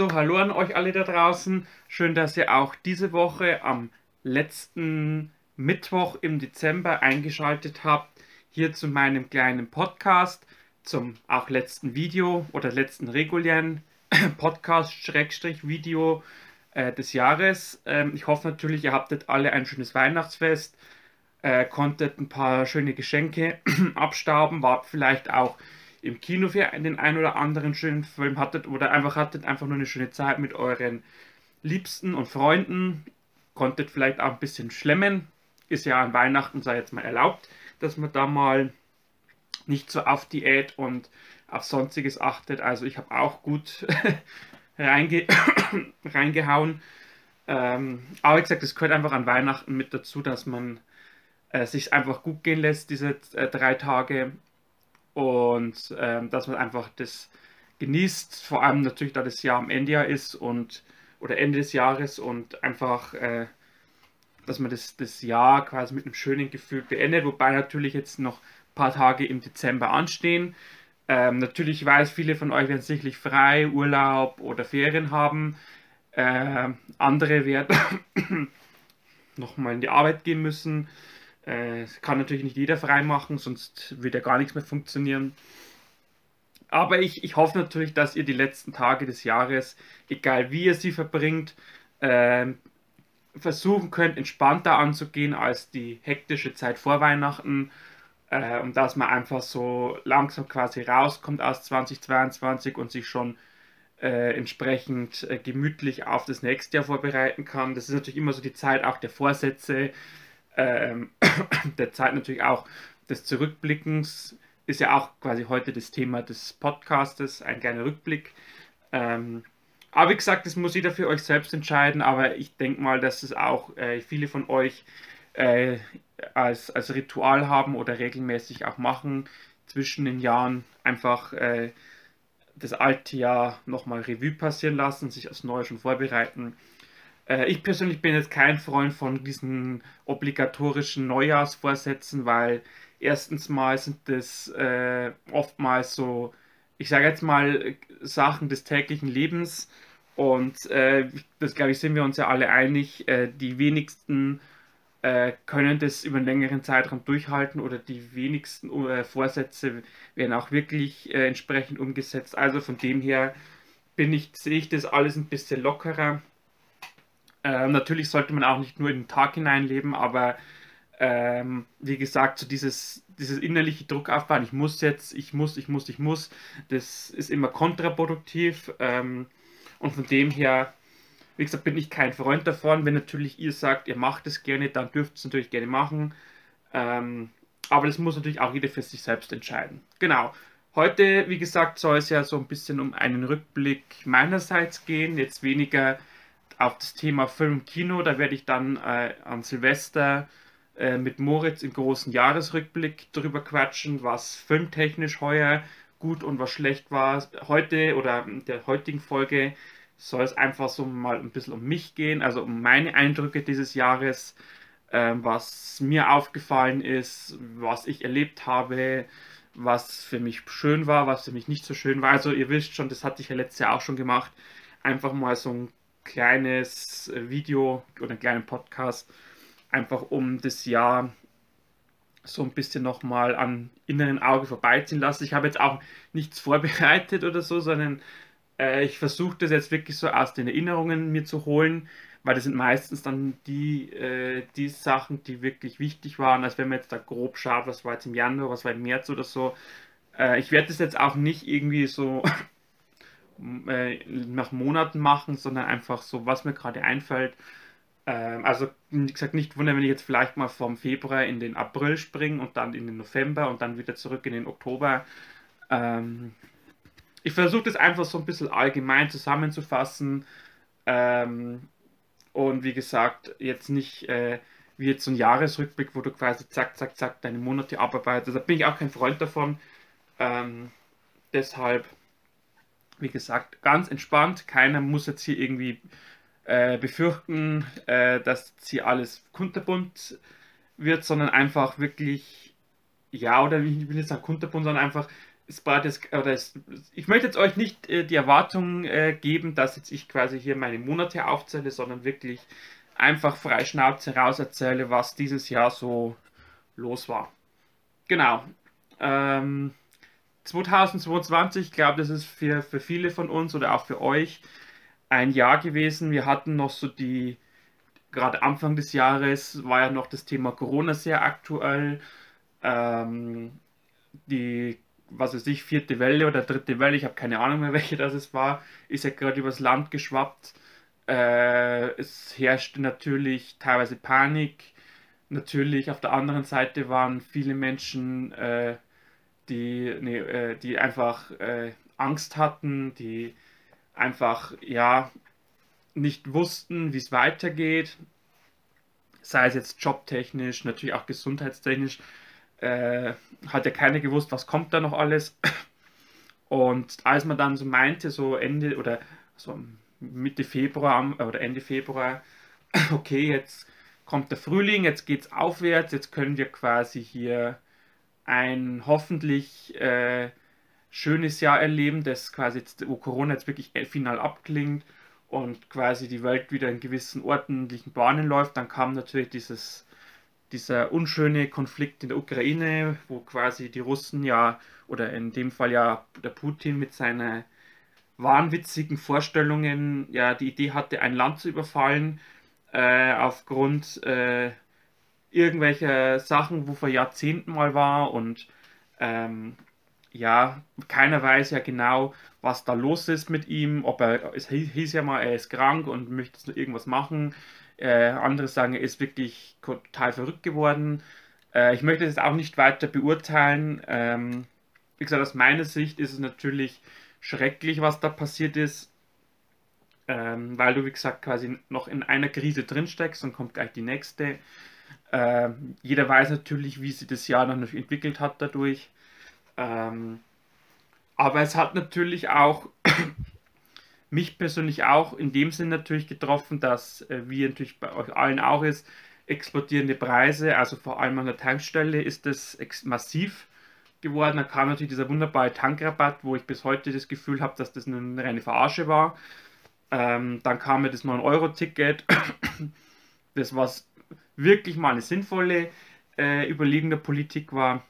So, hallo an euch alle da draußen. Schön, dass ihr auch diese Woche am letzten Mittwoch im Dezember eingeschaltet habt. Hier zu meinem kleinen Podcast, zum auch letzten Video oder letzten regulären Podcast-Video äh, des Jahres. Ähm, ich hoffe natürlich, ihr habtet alle ein schönes Weihnachtsfest, äh, konntet ein paar schöne Geschenke abstauben, wart vielleicht auch im Kino für den einen oder anderen schönen Film hattet oder einfach hattet einfach nur eine schöne Zeit mit euren Liebsten und Freunden, konntet vielleicht auch ein bisschen schlemmen, ist ja an Weihnachten, sei jetzt mal erlaubt, dass man da mal nicht so auf Diät und auf sonstiges achtet. Also ich habe auch gut reinge reingehauen. Ähm, aber wie gesagt, es gehört einfach an Weihnachten mit dazu, dass man äh, sich einfach gut gehen lässt, diese äh, drei Tage und ähm, dass man einfach das genießt, vor allem natürlich, da das Jahr am Ende Jahr ist und oder Ende des Jahres und einfach, äh, dass man das, das Jahr quasi mit einem schönen Gefühl beendet, wobei natürlich jetzt noch ein paar Tage im Dezember anstehen. Ähm, natürlich weiß, viele von euch werden sicherlich frei, Urlaub oder Ferien haben. Äh, andere werden nochmal in die Arbeit gehen müssen. Äh, kann natürlich nicht jeder frei machen, sonst würde ja gar nichts mehr funktionieren. Aber ich, ich hoffe natürlich, dass ihr die letzten Tage des Jahres, egal wie ihr sie verbringt, äh, versuchen könnt, entspannter anzugehen als die hektische Zeit vor Weihnachten. Äh, und dass man einfach so langsam quasi rauskommt aus 2022 und sich schon äh, entsprechend äh, gemütlich auf das nächste Jahr vorbereiten kann. Das ist natürlich immer so die Zeit auch der Vorsätze, ähm, der Zeit natürlich auch des Zurückblickens ist ja auch quasi heute das Thema des Podcastes, ein kleiner Rückblick. Ähm, aber wie gesagt, das muss jeder für euch selbst entscheiden, aber ich denke mal, dass es auch äh, viele von euch äh, als, als Ritual haben oder regelmäßig auch machen, zwischen den Jahren einfach äh, das alte Jahr nochmal Revue passieren lassen, sich aufs Neue schon vorbereiten. Äh, ich persönlich bin jetzt kein Freund von diesen obligatorischen Neujahrsvorsätzen, weil erstens mal sind das äh, oftmals so, ich sage jetzt mal, Sachen des täglichen Lebens. Und äh, das, glaube ich, sind wir uns ja alle einig. Äh, die wenigsten äh, können das über einen längeren Zeitraum durchhalten oder die wenigsten äh, Vorsätze werden auch wirklich entsprechend umgesetzt. Also von dem her bin ich, sehe ich das alles ein bisschen lockerer. Ähm, natürlich sollte man auch nicht nur in den Tag hineinleben, aber ähm, wie gesagt, so dieses, dieses innerliche Druck aufbauen, ich muss jetzt, ich muss, ich muss, ich muss, das ist immer kontraproduktiv. Ähm, und von dem her, wie gesagt, bin ich kein Freund davon. Wenn natürlich ihr sagt, ihr macht es gerne, dann dürft es natürlich gerne machen. Ähm, aber das muss natürlich auch jeder für sich selbst entscheiden. Genau. Heute, wie gesagt, soll es ja so ein bisschen um einen Rückblick meinerseits gehen. Jetzt weniger auf das Thema Film Kino. Da werde ich dann äh, an Silvester äh, mit Moritz im großen Jahresrückblick drüber quatschen, was filmtechnisch heuer gut und was schlecht war. Heute oder in der heutigen Folge soll es einfach so mal ein bisschen um mich gehen, also um meine Eindrücke dieses Jahres, äh, was mir aufgefallen ist, was ich erlebt habe, was für mich schön war, was für mich nicht so schön war. Also ihr wisst schon, das hatte ich ja letztes Jahr auch schon gemacht. Einfach mal so ein kleines Video oder einen kleinen Podcast, einfach um das Jahr so ein bisschen nochmal am inneren Auge vorbeiziehen lassen. Ich habe jetzt auch nichts vorbereitet oder so, sondern äh, ich versuche das jetzt wirklich so aus den Erinnerungen mir zu holen, weil das sind meistens dann die, äh, die Sachen, die wirklich wichtig waren. als wenn man jetzt da grob schaut, was war jetzt im Januar, was war im März oder so. Äh, ich werde das jetzt auch nicht irgendwie so äh, nach Monaten machen, sondern einfach so, was mir gerade einfällt. Ähm, also, wie gesagt, nicht wundern, wenn ich jetzt vielleicht mal vom Februar in den April springe und dann in den November und dann wieder zurück in den Oktober. Ähm, ich versuche das einfach so ein bisschen allgemein zusammenzufassen. Ähm, und wie gesagt, jetzt nicht äh, wie jetzt so ein Jahresrückblick, wo du quasi zack, zack, zack deine Monate abarbeitest. Da bin ich auch kein Freund davon. Ähm, deshalb wie gesagt, ganz entspannt. Keiner muss jetzt hier irgendwie äh, befürchten, äh, dass hier alles kunterbunt wird, sondern einfach wirklich, ja, oder ich will jetzt sagen kunterbunt, sondern einfach es war oder es, ich möchte jetzt euch nicht äh, die Erwartung äh, geben, dass jetzt ich quasi hier meine Monate aufzähle, sondern wirklich einfach frei Schnauze raus erzähle, was dieses Jahr so los war. Genau. Ähm, 2022, ich glaube, das ist für, für viele von uns oder auch für euch ein Jahr gewesen. Wir hatten noch so die, gerade Anfang des Jahres war ja noch das Thema Corona sehr aktuell. Ähm, die, was weiß ich, vierte Welle oder dritte Welle, ich habe keine Ahnung mehr, welche das war, ist ja gerade übers Land geschwappt. Äh, es herrschte natürlich teilweise Panik. Natürlich auf der anderen Seite waren viele Menschen, äh, die, nee, äh, die einfach äh, Angst hatten, die einfach ja nicht wussten, wie es weitergeht. Sei es jetzt jobtechnisch, natürlich auch gesundheitstechnisch. Äh, hat ja keiner gewusst, was kommt da noch alles. Und als man dann so meinte, so Ende oder so Mitte Februar oder Ende Februar, okay, jetzt kommt der Frühling, jetzt geht es aufwärts, jetzt können wir quasi hier ein hoffentlich äh, schönes Jahr erleben, das quasi jetzt, wo Corona jetzt wirklich final abklingt und quasi die Welt wieder in gewissen ordentlichen Bahnen läuft, dann kam natürlich dieses dieser unschöne Konflikt in der Ukraine, wo quasi die Russen ja, oder in dem Fall ja der Putin mit seinen wahnwitzigen Vorstellungen ja die Idee hatte, ein Land zu überfallen, äh, aufgrund äh, irgendwelcher Sachen, wo vor Jahrzehnten mal war und ähm, ja, keiner weiß ja genau, was da los ist mit ihm, ob er, es hieß ja mal, er ist krank und möchte irgendwas machen, äh, andere sagen, er ist wirklich total verrückt geworden. Äh, ich möchte das auch nicht weiter beurteilen. Ähm, wie gesagt, aus meiner Sicht ist es natürlich schrecklich, was da passiert ist, ähm, weil du, wie gesagt, quasi noch in einer Krise drinsteckst und kommt gleich die nächste. Äh, jeder weiß natürlich, wie sich das Jahr noch entwickelt hat dadurch. Ähm, aber es hat natürlich auch mich persönlich auch in dem Sinn natürlich getroffen, dass, äh, wie natürlich bei euch allen auch ist, explodierende Preise, also vor allem an der Tankstelle ist das massiv geworden. Da kam natürlich dieser wunderbare Tankrabatt, wo ich bis heute das Gefühl habe, dass das eine reine Verarsche war. Ähm, dann kam mir das 9-Euro-Ticket, das was wirklich mal eine sinnvolle äh, Überlegung der Politik war.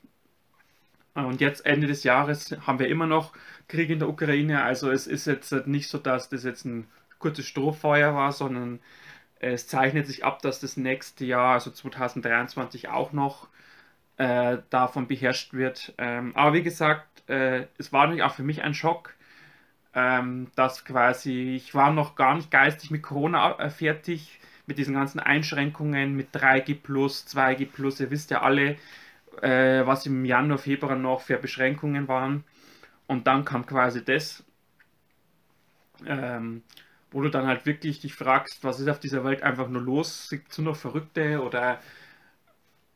Und jetzt Ende des Jahres haben wir immer noch Krieg in der Ukraine. Also es ist jetzt nicht so, dass das jetzt ein kurzes Strohfeuer war, sondern es zeichnet sich ab, dass das nächste Jahr, also 2023, auch noch äh, davon beherrscht wird. Ähm, aber wie gesagt, äh, es war natürlich auch für mich ein Schock, ähm, dass quasi, ich war noch gar nicht geistig mit Corona äh, fertig, mit diesen ganzen Einschränkungen, mit 3G+, 2G+, ihr wisst ja alle, äh, was im Januar, Februar noch für Beschränkungen waren. Und dann kam quasi das, ähm, wo du dann halt wirklich dich fragst, was ist auf dieser Welt einfach nur los? Es nur noch Verrückte oder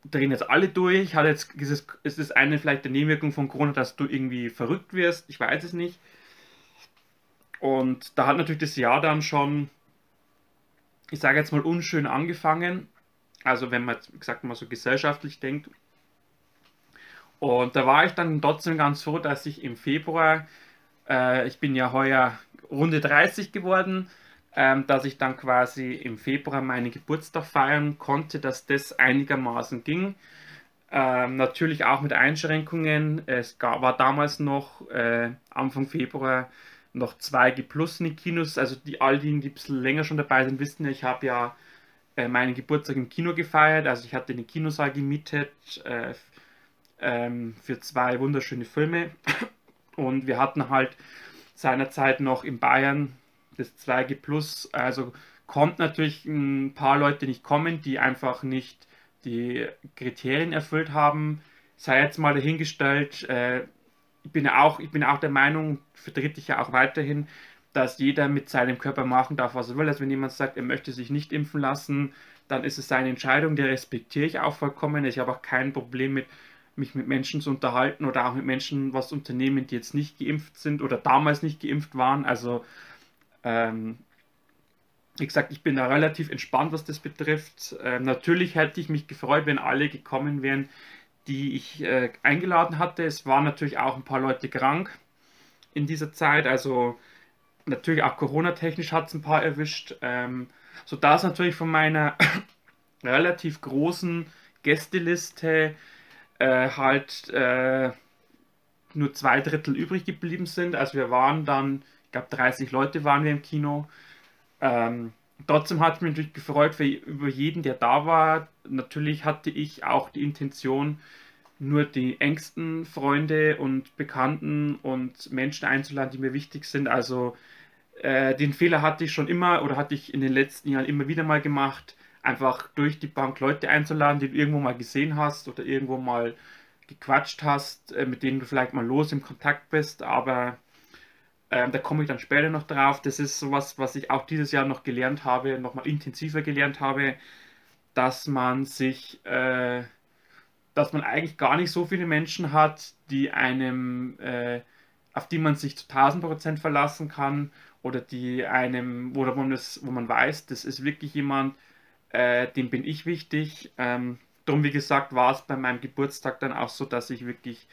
drehen jetzt alle durch? Hat jetzt, ist, es, ist es eine vielleicht der Nebenwirkung von Corona, dass du irgendwie verrückt wirst? Ich weiß es nicht. Und da hat natürlich das Jahr dann schon, ich sage jetzt mal, unschön angefangen. Also wenn man, wie gesagt, mal so gesellschaftlich denkt, und da war ich dann trotzdem ganz froh, dass ich im Februar, äh, ich bin ja heuer Runde 30 geworden, ähm, dass ich dann quasi im Februar meinen Geburtstag feiern konnte, dass das einigermaßen ging. Ähm, natürlich auch mit Einschränkungen. Es gab, war damals noch äh, Anfang Februar noch 2G Plus in den Kinos. Also die all die, die ein bisschen länger schon dabei sind, wissen ja, ich habe ja äh, meinen Geburtstag im Kino gefeiert. Also ich hatte den Kinosaal gemietet. Äh, ähm, für zwei wunderschöne Filme. Und wir hatten halt seinerzeit noch in Bayern das 2G Plus. Also konnten natürlich ein paar Leute nicht kommen, die einfach nicht die Kriterien erfüllt haben. Sei jetzt mal dahingestellt. Äh, ich, bin ja auch, ich bin auch der Meinung, vertrete ich ja auch weiterhin, dass jeder mit seinem Körper machen darf, was er will. Also wenn jemand sagt, er möchte sich nicht impfen lassen, dann ist es seine Entscheidung, die respektiere ich auch vollkommen. Ich habe auch kein Problem mit mich mit Menschen zu unterhalten oder auch mit Menschen was unternehmen, die jetzt nicht geimpft sind oder damals nicht geimpft waren. Also, ähm, wie gesagt, ich bin da relativ entspannt, was das betrifft. Ähm, natürlich hätte ich mich gefreut, wenn alle gekommen wären, die ich äh, eingeladen hatte. Es waren natürlich auch ein paar Leute krank in dieser Zeit. Also natürlich auch Corona-technisch hat es ein paar erwischt. Ähm, sodass natürlich von meiner relativ großen Gästeliste äh, halt äh, nur zwei Drittel übrig geblieben sind. Also wir waren dann, ich glaube 30 Leute waren wir im Kino. Ähm, trotzdem hat es mich natürlich gefreut für, über jeden, der da war. Natürlich hatte ich auch die Intention, nur die engsten Freunde und Bekannten und Menschen einzuladen, die mir wichtig sind. Also äh, den Fehler hatte ich schon immer oder hatte ich in den letzten Jahren immer wieder mal gemacht, einfach durch die Bank Leute einzuladen, die du irgendwo mal gesehen hast oder irgendwo mal gequatscht hast, äh, mit denen du vielleicht mal los im Kontakt bist, aber ähm, da komme ich dann später noch drauf. Das ist sowas, was ich auch dieses Jahr noch gelernt habe, nochmal intensiver gelernt habe, dass man sich, äh, dass man eigentlich gar nicht so viele Menschen hat, die einem, äh, auf die man sich zu 1000 Prozent verlassen kann oder die einem, wo man, das, wo man weiß, das ist wirklich jemand, äh, dem bin ich wichtig. Ähm, Darum, wie gesagt, war es bei meinem Geburtstag dann auch so, dass ich wirklich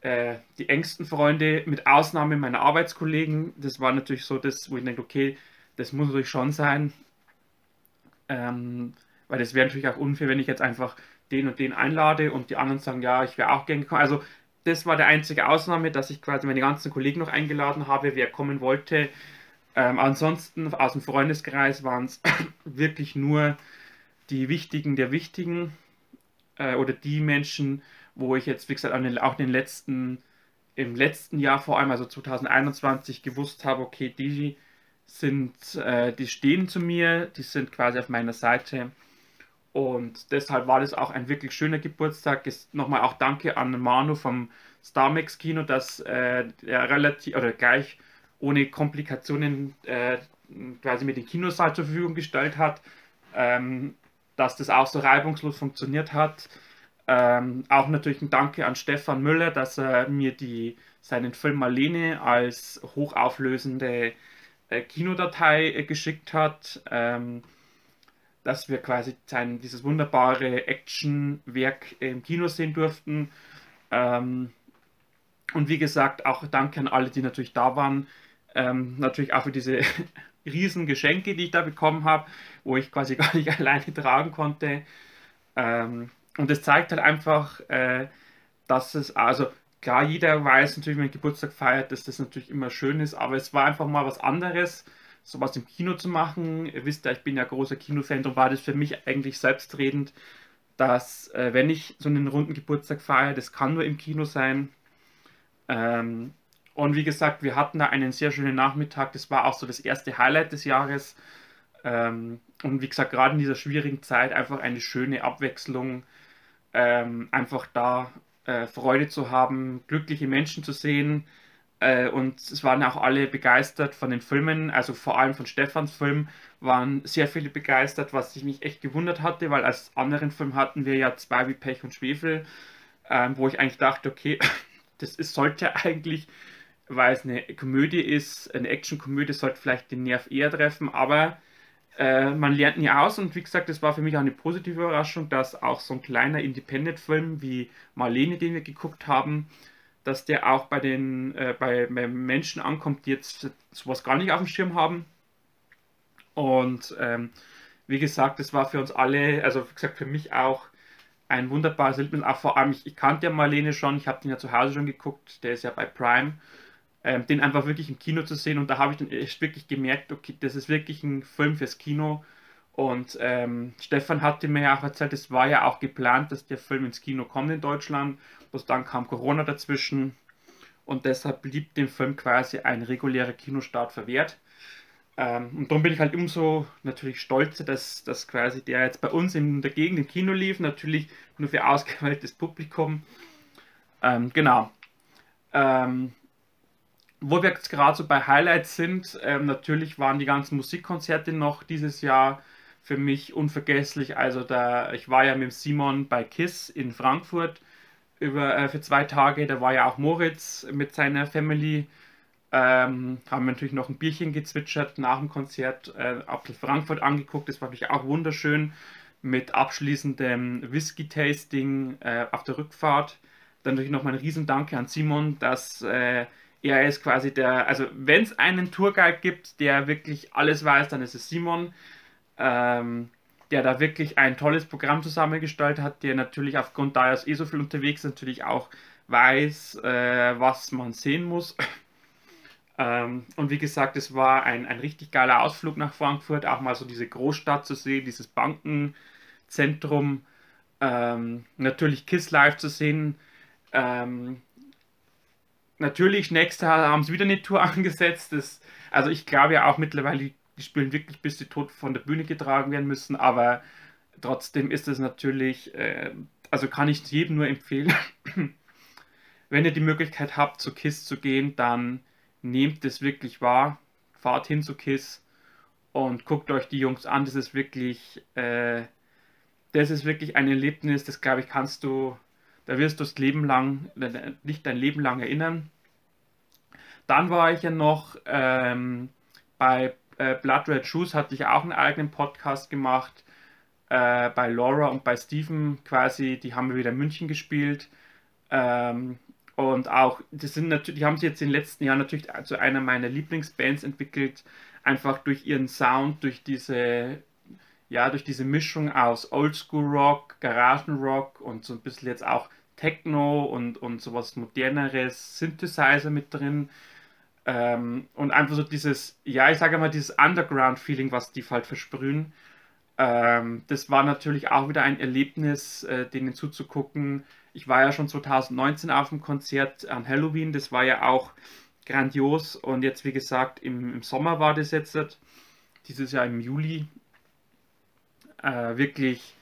äh, die engsten Freunde, mit Ausnahme meiner Arbeitskollegen, das war natürlich so das, wo ich denke, okay, das muss natürlich schon sein. Ähm, weil das wäre natürlich auch unfair, wenn ich jetzt einfach den und den einlade und die anderen sagen, ja, ich wäre auch gern gekommen. Also das war der einzige Ausnahme, dass ich quasi meine ganzen Kollegen noch eingeladen habe, wer kommen wollte. Ähm, ansonsten aus dem Freundeskreis waren es wirklich nur die Wichtigen der Wichtigen äh, oder die Menschen, wo ich jetzt, wie gesagt, auch den letzten, im letzten Jahr vor allem, also 2021, gewusst habe, okay, die sind, äh, die stehen zu mir, die sind quasi auf meiner Seite. Und deshalb war das auch ein wirklich schöner Geburtstag. Nochmal auch Danke an Manu vom Starmax Kino, dass äh, er relativ oder gleich ohne Komplikationen äh, quasi mir den Kinosaal zur Verfügung gestellt hat. Ähm, dass das auch so reibungslos funktioniert hat. Ähm, auch natürlich ein Danke an Stefan Müller, dass er mir die, seinen Film Marlene als hochauflösende äh, Kinodatei äh, geschickt hat. Ähm, dass wir quasi sein, dieses wunderbare Actionwerk im Kino sehen durften. Ähm, und wie gesagt, auch danke an alle, die natürlich da waren. Ähm, natürlich auch für diese riesen Geschenke, die ich da bekommen habe, wo ich quasi gar nicht alleine tragen konnte. Ähm, und es zeigt halt einfach, äh, dass es, also klar, jeder weiß natürlich, wenn man Geburtstag feiert, dass das natürlich immer schön ist, aber es war einfach mal was anderes, sowas im Kino zu machen. Ihr wisst ja, ich bin ja großer Kinofan, und war das für mich eigentlich selbstredend, dass äh, wenn ich so einen runden Geburtstag feiere, das kann nur im Kino sein. Ähm, und wie gesagt, wir hatten da einen sehr schönen Nachmittag. Das war auch so das erste Highlight des Jahres. Ähm, und wie gesagt, gerade in dieser schwierigen Zeit einfach eine schöne Abwechslung. Ähm, einfach da äh, Freude zu haben, glückliche Menschen zu sehen. Äh, und es waren auch alle begeistert von den Filmen, also vor allem von Stefans Film waren sehr viele begeistert, was ich mich echt gewundert hatte, weil als anderen Film hatten wir ja zwei wie Pech und Schwefel, ähm, wo ich eigentlich dachte, okay, das ist, sollte eigentlich weil es eine Komödie ist, eine Actionkomödie sollte vielleicht den Nerv eher treffen, aber äh, man lernt nie aus und wie gesagt, das war für mich auch eine positive Überraschung, dass auch so ein kleiner Independent-Film wie Marlene, den wir geguckt haben, dass der auch bei den äh, bei, bei, Menschen ankommt, die jetzt sowas gar nicht auf dem Schirm haben. Und ähm, wie gesagt, das war für uns alle, also wie gesagt, für mich auch ein wunderbares Erlebnis. Auch vor allem, ich, ich kannte ja Marlene schon, ich habe den ja zu Hause schon geguckt, der ist ja bei Prime ähm, den einfach wirklich im Kino zu sehen. Und da habe ich dann echt wirklich gemerkt, okay, das ist wirklich ein Film fürs Kino. Und ähm, Stefan hatte mir ja auch erzählt, es war ja auch geplant, dass der Film ins Kino kommt in Deutschland. Bloß dann kam Corona dazwischen. Und deshalb blieb dem Film quasi ein regulärer Kinostart verwehrt. Ähm, und darum bin ich halt umso natürlich stolzer, dass, dass quasi der jetzt bei uns in der Gegend im Kino lief. Natürlich nur für ausgewähltes Publikum. Ähm, genau. Ähm, wo wir jetzt gerade so bei Highlights sind, ähm, natürlich waren die ganzen Musikkonzerte noch dieses Jahr für mich unvergesslich. Also da, ich war ja mit Simon bei KISS in Frankfurt über, äh, für zwei Tage. Da war ja auch Moritz mit seiner Family. Ähm, haben wir natürlich noch ein Bierchen gezwitschert nach dem Konzert, äh, Apfel Frankfurt angeguckt. Das war natürlich auch wunderschön. mit abschließendem Whisky-Tasting äh, auf der Rückfahrt. Dann natürlich nochmal ein Riesendanke an Simon, dass äh, er ist quasi der, also wenn es einen Tourguide gibt, der wirklich alles weiß, dann ist es Simon, ähm, der da wirklich ein tolles Programm zusammengestellt hat, der natürlich aufgrund da er eh so viel unterwegs natürlich auch weiß, äh, was man sehen muss. ähm, und wie gesagt, es war ein, ein richtig geiler Ausflug nach Frankfurt, auch mal so diese Großstadt zu sehen, dieses Bankenzentrum, ähm, natürlich Kiss Live zu sehen. Ähm, natürlich, nächstes Jahr haben sie wieder eine Tour angesetzt. Das, also ich glaube ja auch mittlerweile, die spielen wirklich bis sie tot von der Bühne getragen werden müssen, aber trotzdem ist es natürlich, äh, also kann ich jedem nur empfehlen, wenn ihr die Möglichkeit habt, zu KISS zu gehen, dann nehmt es wirklich wahr, fahrt hin zu KISS und guckt euch die Jungs an. Das ist wirklich, äh, das ist wirklich ein Erlebnis, das glaube ich, kannst du, da wirst du das Leben lang, nicht dein Leben lang erinnern. Dann war ich ja noch ähm, bei äh, Blood Red Shoes, hatte ich auch einen eigenen Podcast gemacht. Äh, bei Laura und bei Steven quasi, die haben wir wieder in München gespielt. Ähm, und auch, das sind natürlich, die haben sich jetzt in den letzten Jahren natürlich zu einer meiner Lieblingsbands entwickelt, einfach durch ihren Sound, durch diese, ja, durch diese Mischung aus Oldschool Rock, Garagenrock und so ein bisschen jetzt auch Techno und, und sowas moderneres Synthesizer mit drin. Ähm, und einfach so dieses, ja, ich sage mal, dieses Underground-Feeling, was die halt versprühen. Ähm, das war natürlich auch wieder ein Erlebnis, äh, denen zuzugucken ich war ja schon 2019 auf dem Konzert an Halloween, das war ja auch grandios und jetzt, wie gesagt, im, im Sommer war das jetzt, dieses Jahr im Juli, äh, wirklich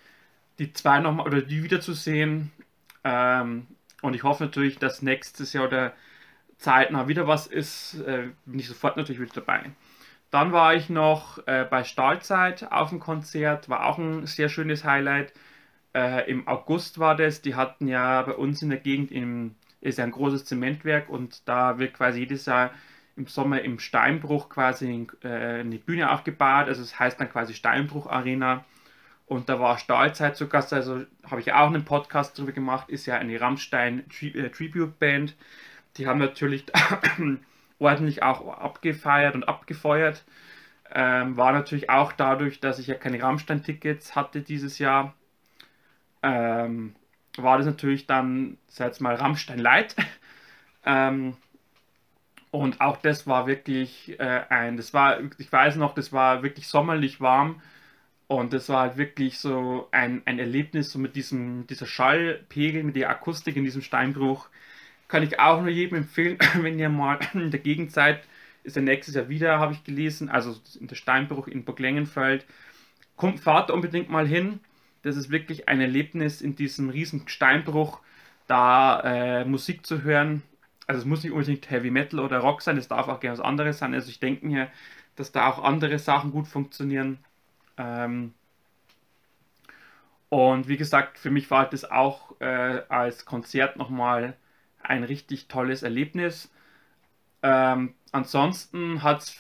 die zwei nochmal oder die wiederzusehen. Ähm, und ich hoffe natürlich, dass nächstes Jahr oder zeitnah wieder was ist, äh, bin ich sofort natürlich wieder dabei. Dann war ich noch äh, bei Stahlzeit auf dem Konzert, war auch ein sehr schönes Highlight. Äh, im August war das, die hatten ja bei uns in der Gegend im, ist ja ein großes Zementwerk und da wird quasi jedes Jahr im Sommer im Steinbruch quasi äh, eine Bühne aufgebaut, also es das heißt dann quasi Steinbruch Arena und da war Stahlzeit zu Gast, also habe ich auch einen Podcast darüber gemacht, ist ja eine Rammstein äh, Tribute Band, die haben natürlich ordentlich auch abgefeiert und abgefeuert, ähm, war natürlich auch dadurch, dass ich ja keine Rammstein-Tickets hatte dieses Jahr, ähm, war das natürlich dann, sag jetzt mal, Rammstein Light. ähm, und auch das war wirklich äh, ein, das war, ich weiß noch, das war wirklich sommerlich warm. Und das war halt wirklich so ein, ein Erlebnis, so mit diesem, dieser Schallpegel, mit der Akustik in diesem Steinbruch. Kann ich auch nur jedem empfehlen, wenn ihr mal in der Gegend seid, ist ja nächstes Jahr wieder, habe ich gelesen, also in der Steinbruch in Burg Lengenfeld. Kommt, fahrt unbedingt mal hin das ist wirklich ein Erlebnis in diesem riesen Steinbruch, da äh, Musik zu hören. Also es muss nicht unbedingt Heavy Metal oder Rock sein, es darf auch gerne was anderes sein. Also ich denke mir, dass da auch andere Sachen gut funktionieren. Ähm und wie gesagt, für mich war das auch äh, als Konzert nochmal ein richtig tolles Erlebnis. Ähm, ansonsten hat es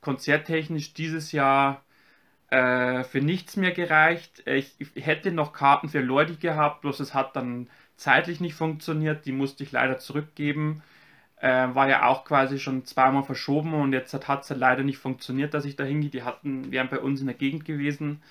konzerttechnisch dieses Jahr äh, für nichts mehr gereicht. Ich, ich, hätte noch Karten für Leute gehabt, bloß es hat dann zeitlich nicht funktioniert. Die musste ich leider zurückgeben. Äh, war ja auch quasi schon zweimal verschoben und jetzt hat es leider nicht funktioniert, dass ich da hingehe. Die hatten, wären bei uns in der Gegend gewesen.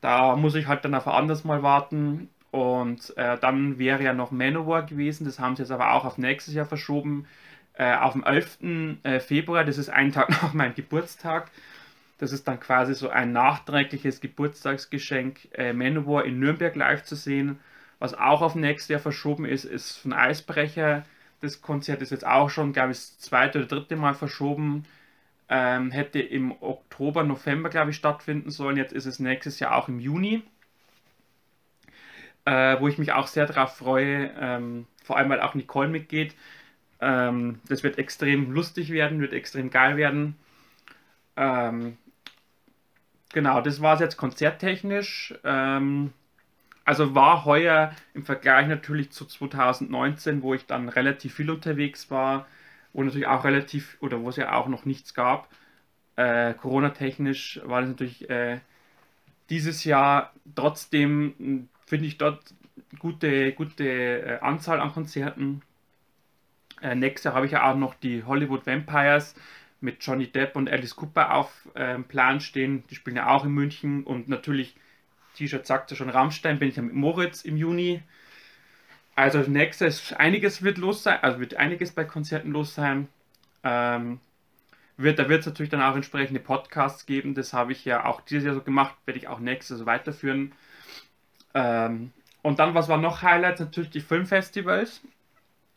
Da muss ich halt dann auf ein anderes Mal warten. Und äh, dann wäre ja noch Manowar gewesen. Das haben sie jetzt aber auch auf nächstes Jahr verschoben. Äh, auf dem 11. Äh, Februar, das ist ein Tag nach meinem Geburtstag. Das ist dann quasi so ein nachträgliches Geburtstagsgeschenk, äh, Manowar in Nürnberg live zu sehen. Was auch auf nächstes Jahr verschoben ist, ist von Eisbrecher. Das Konzert ist jetzt auch schon, glaube ich, das zweite oder dritte Mal verschoben. Ähm, hätte im Oktober, November, glaube ich, stattfinden sollen. Jetzt ist es nächstes Jahr auch im Juni. Äh, wo ich mich auch sehr darauf freue, ähm, vor allem weil auch Nicole mitgeht. Ähm, das wird extrem lustig werden, wird extrem geil werden. Ähm, genau, das war es jetzt konzerttechnisch. Ähm, also war heuer im Vergleich natürlich zu 2019, wo ich dann relativ viel unterwegs war, wo natürlich auch relativ, oder wo es ja auch noch nichts gab, äh, Corona-technisch war das natürlich äh, dieses Jahr trotzdem hm, finde ich dort gute, gute äh, Anzahl an Konzerten. Äh, nächstes Jahr habe ich ja auch noch die Hollywood Vampires mit Johnny Depp und Alice Cooper auf äh, Plan stehen. Die spielen ja auch in München und natürlich, T-Shirt sagt ja schon Rammstein, bin ich ja mit Moritz im Juni. Also nächstes, einiges wird los sein, also wird einiges bei Konzerten los sein. Ähm, wird, da wird es natürlich dann auch entsprechende Podcasts geben. Das habe ich ja auch dieses Jahr so gemacht, werde ich auch nächstes so weiterführen. Ähm, und dann, was war noch Highlights? Natürlich die Filmfestivals.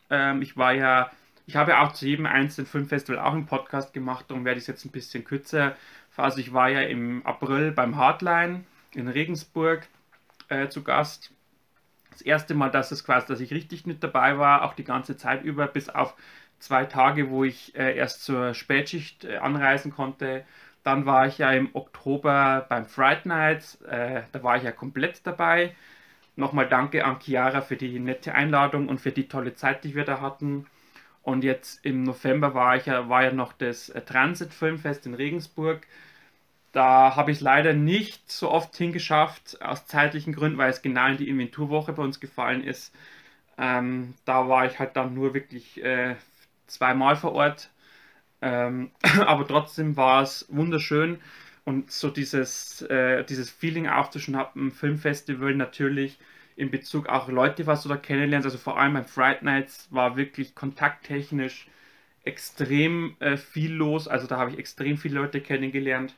Ähm, ich war ja, ich habe ja auch zu jedem einzelnen Filmfestival auch einen Podcast gemacht, darum werde ich es jetzt ein bisschen kürzer. Also ich war ja im April beim Hardline in Regensburg äh, zu Gast. Das erste Mal, dass es quasi, dass ich richtig mit dabei war, auch die ganze Zeit über, bis auf zwei Tage, wo ich äh, erst zur Spätschicht äh, anreisen konnte. Dann war ich ja im Oktober beim Fright Nights, äh, da war ich ja komplett dabei. Nochmal danke an Chiara für die nette Einladung und für die tolle Zeit, die wir da hatten. Und jetzt im November war, ich ja, war ja noch das äh, Transit Filmfest in Regensburg. Da habe ich leider nicht so oft hingeschafft, aus zeitlichen Gründen, weil es genau in die Inventurwoche bei uns gefallen ist. Ähm, da war ich halt dann nur wirklich äh, zweimal vor Ort. Ähm, aber trotzdem war es wunderschön und so dieses, äh, dieses Feeling einem Filmfestival natürlich in Bezug auch Leute, was du da kennenlernst, also vor allem beim Fright Nights war wirklich kontakttechnisch extrem äh, viel los, also da habe ich extrem viele Leute kennengelernt.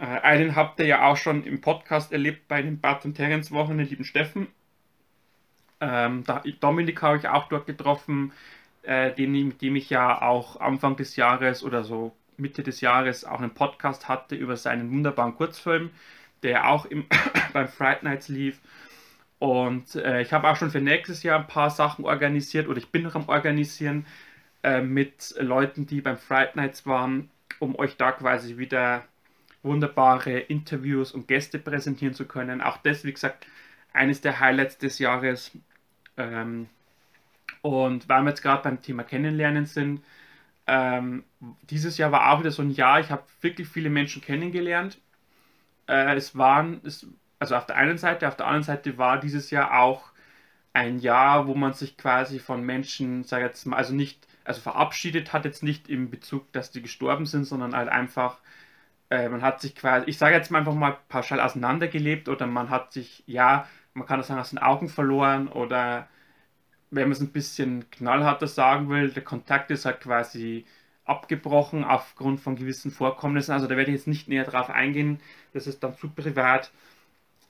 Äh, einen habt ihr ja auch schon im Podcast erlebt bei den Bart und Terence Wochen, den lieben Steffen. Ähm, da, Dominik habe ich auch dort getroffen, äh, den, mit dem ich ja auch Anfang des Jahres oder so Mitte des Jahres auch einen Podcast hatte über seinen wunderbaren Kurzfilm, der auch im, beim Fright Nights lief. Und äh, ich habe auch schon für nächstes Jahr ein paar Sachen organisiert oder ich bin noch am Organisieren äh, mit Leuten, die beim Fright Nights waren, um euch da quasi wieder wunderbare Interviews und Gäste präsentieren zu können. Auch das, wie gesagt, eines der Highlights des Jahres. Ähm, und weil wir jetzt gerade beim Thema Kennenlernen sind, ähm, dieses Jahr war auch wieder so ein Jahr, ich habe wirklich viele Menschen kennengelernt. Äh, es waren, es, also auf der einen Seite, auf der anderen Seite war dieses Jahr auch ein Jahr, wo man sich quasi von Menschen, sage jetzt mal, also nicht, also verabschiedet hat jetzt nicht im Bezug, dass die gestorben sind, sondern halt einfach, äh, man hat sich quasi, ich sage jetzt mal einfach mal pauschal auseinandergelebt oder man hat sich, ja, man kann das sagen, aus den Augen verloren oder wenn man es ein bisschen knallharter sagen will, der Kontakt ist halt quasi abgebrochen aufgrund von gewissen Vorkommnissen. Also da werde ich jetzt nicht näher drauf eingehen, das ist dann zu privat.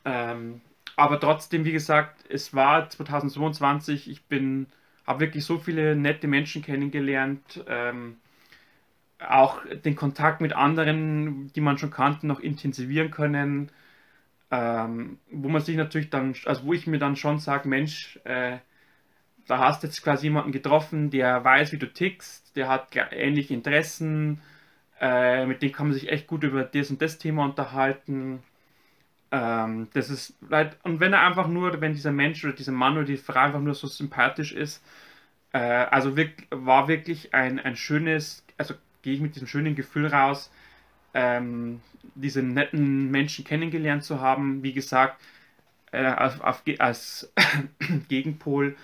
Ähm, aber trotzdem, wie gesagt, es war 2022, ich bin, habe wirklich so viele nette Menschen kennengelernt, ähm, auch den Kontakt mit anderen, die man schon kannte, noch intensivieren können. Ähm, wo man sich natürlich dann, also wo ich mir dann schon sage, Mensch, äh, da hast du jetzt quasi jemanden getroffen, der weiß, wie du tickst, der hat ähnliche Interessen, äh, mit dem kann man sich echt gut über das und das Thema unterhalten. Ähm, das ist und wenn er einfach nur, wenn dieser Mensch oder dieser Mann oder die Frau einfach nur so sympathisch ist, äh, also wirklich, war wirklich ein, ein schönes, also gehe ich mit diesem schönen Gefühl raus, ähm, diese netten Menschen kennengelernt zu haben. Wie gesagt, äh, auf, auf, als Gegenpol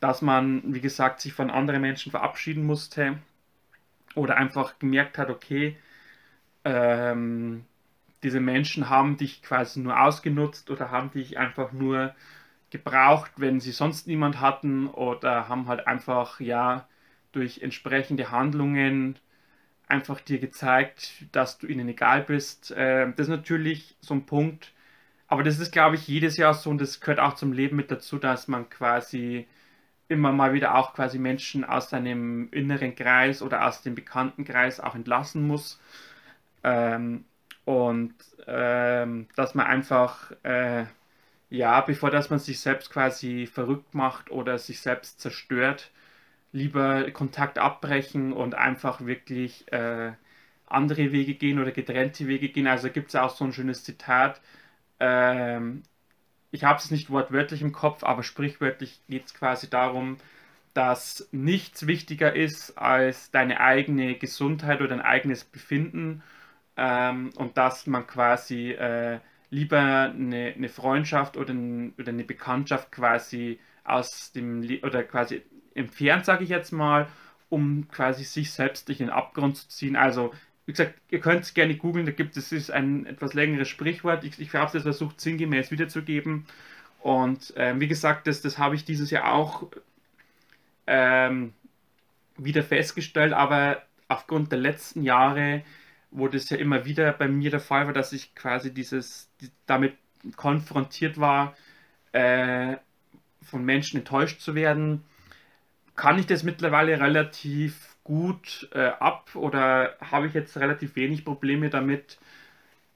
dass man, wie gesagt, sich von anderen Menschen verabschieden musste oder einfach gemerkt hat, okay, ähm, diese Menschen haben dich quasi nur ausgenutzt oder haben dich einfach nur gebraucht, wenn sie sonst niemand hatten oder haben halt einfach, ja, durch entsprechende Handlungen einfach dir gezeigt, dass du ihnen egal bist. Äh, das ist natürlich so ein Punkt, aber das ist, glaube ich, jedes Jahr so und das gehört auch zum Leben mit dazu, dass man quasi immer mal wieder auch quasi Menschen aus seinem inneren Kreis oder aus dem Bekanntenkreis auch entlassen muss. Ähm, und ähm, dass man einfach, äh, ja, bevor dass man sich selbst quasi verrückt macht oder sich selbst zerstört, lieber Kontakt abbrechen und einfach wirklich äh, andere Wege gehen oder getrennte Wege gehen. Also gibt es auch so ein schönes Zitat, ähm, ich habe es nicht wortwörtlich im Kopf, aber sprichwörtlich geht es quasi darum, dass nichts wichtiger ist als deine eigene Gesundheit oder dein eigenes Befinden. ähm, und dass man quasi äh, lieber eine, eine Freundschaft oder, ein, oder eine Bekanntschaft quasi aus dem oder quasi entfernt, sage ich jetzt mal, um quasi sich selbst durch den Abgrund zu ziehen. Also, wie gesagt, ihr könnt es gerne googeln, da gibt es ein etwas längeres Sprichwort. Ich, ich habe es jetzt versucht, sinngemäß wiederzugeben. Und ähm, wie gesagt, das, das habe ich dieses Jahr auch ähm, wieder festgestellt, aber aufgrund der letzten Jahre, wo das ja immer wieder bei mir der Fall war, dass ich quasi dieses die, damit konfrontiert war, äh, von Menschen enttäuscht zu werden, kann ich das mittlerweile relativ gut äh, ab oder habe ich jetzt relativ wenig Probleme damit,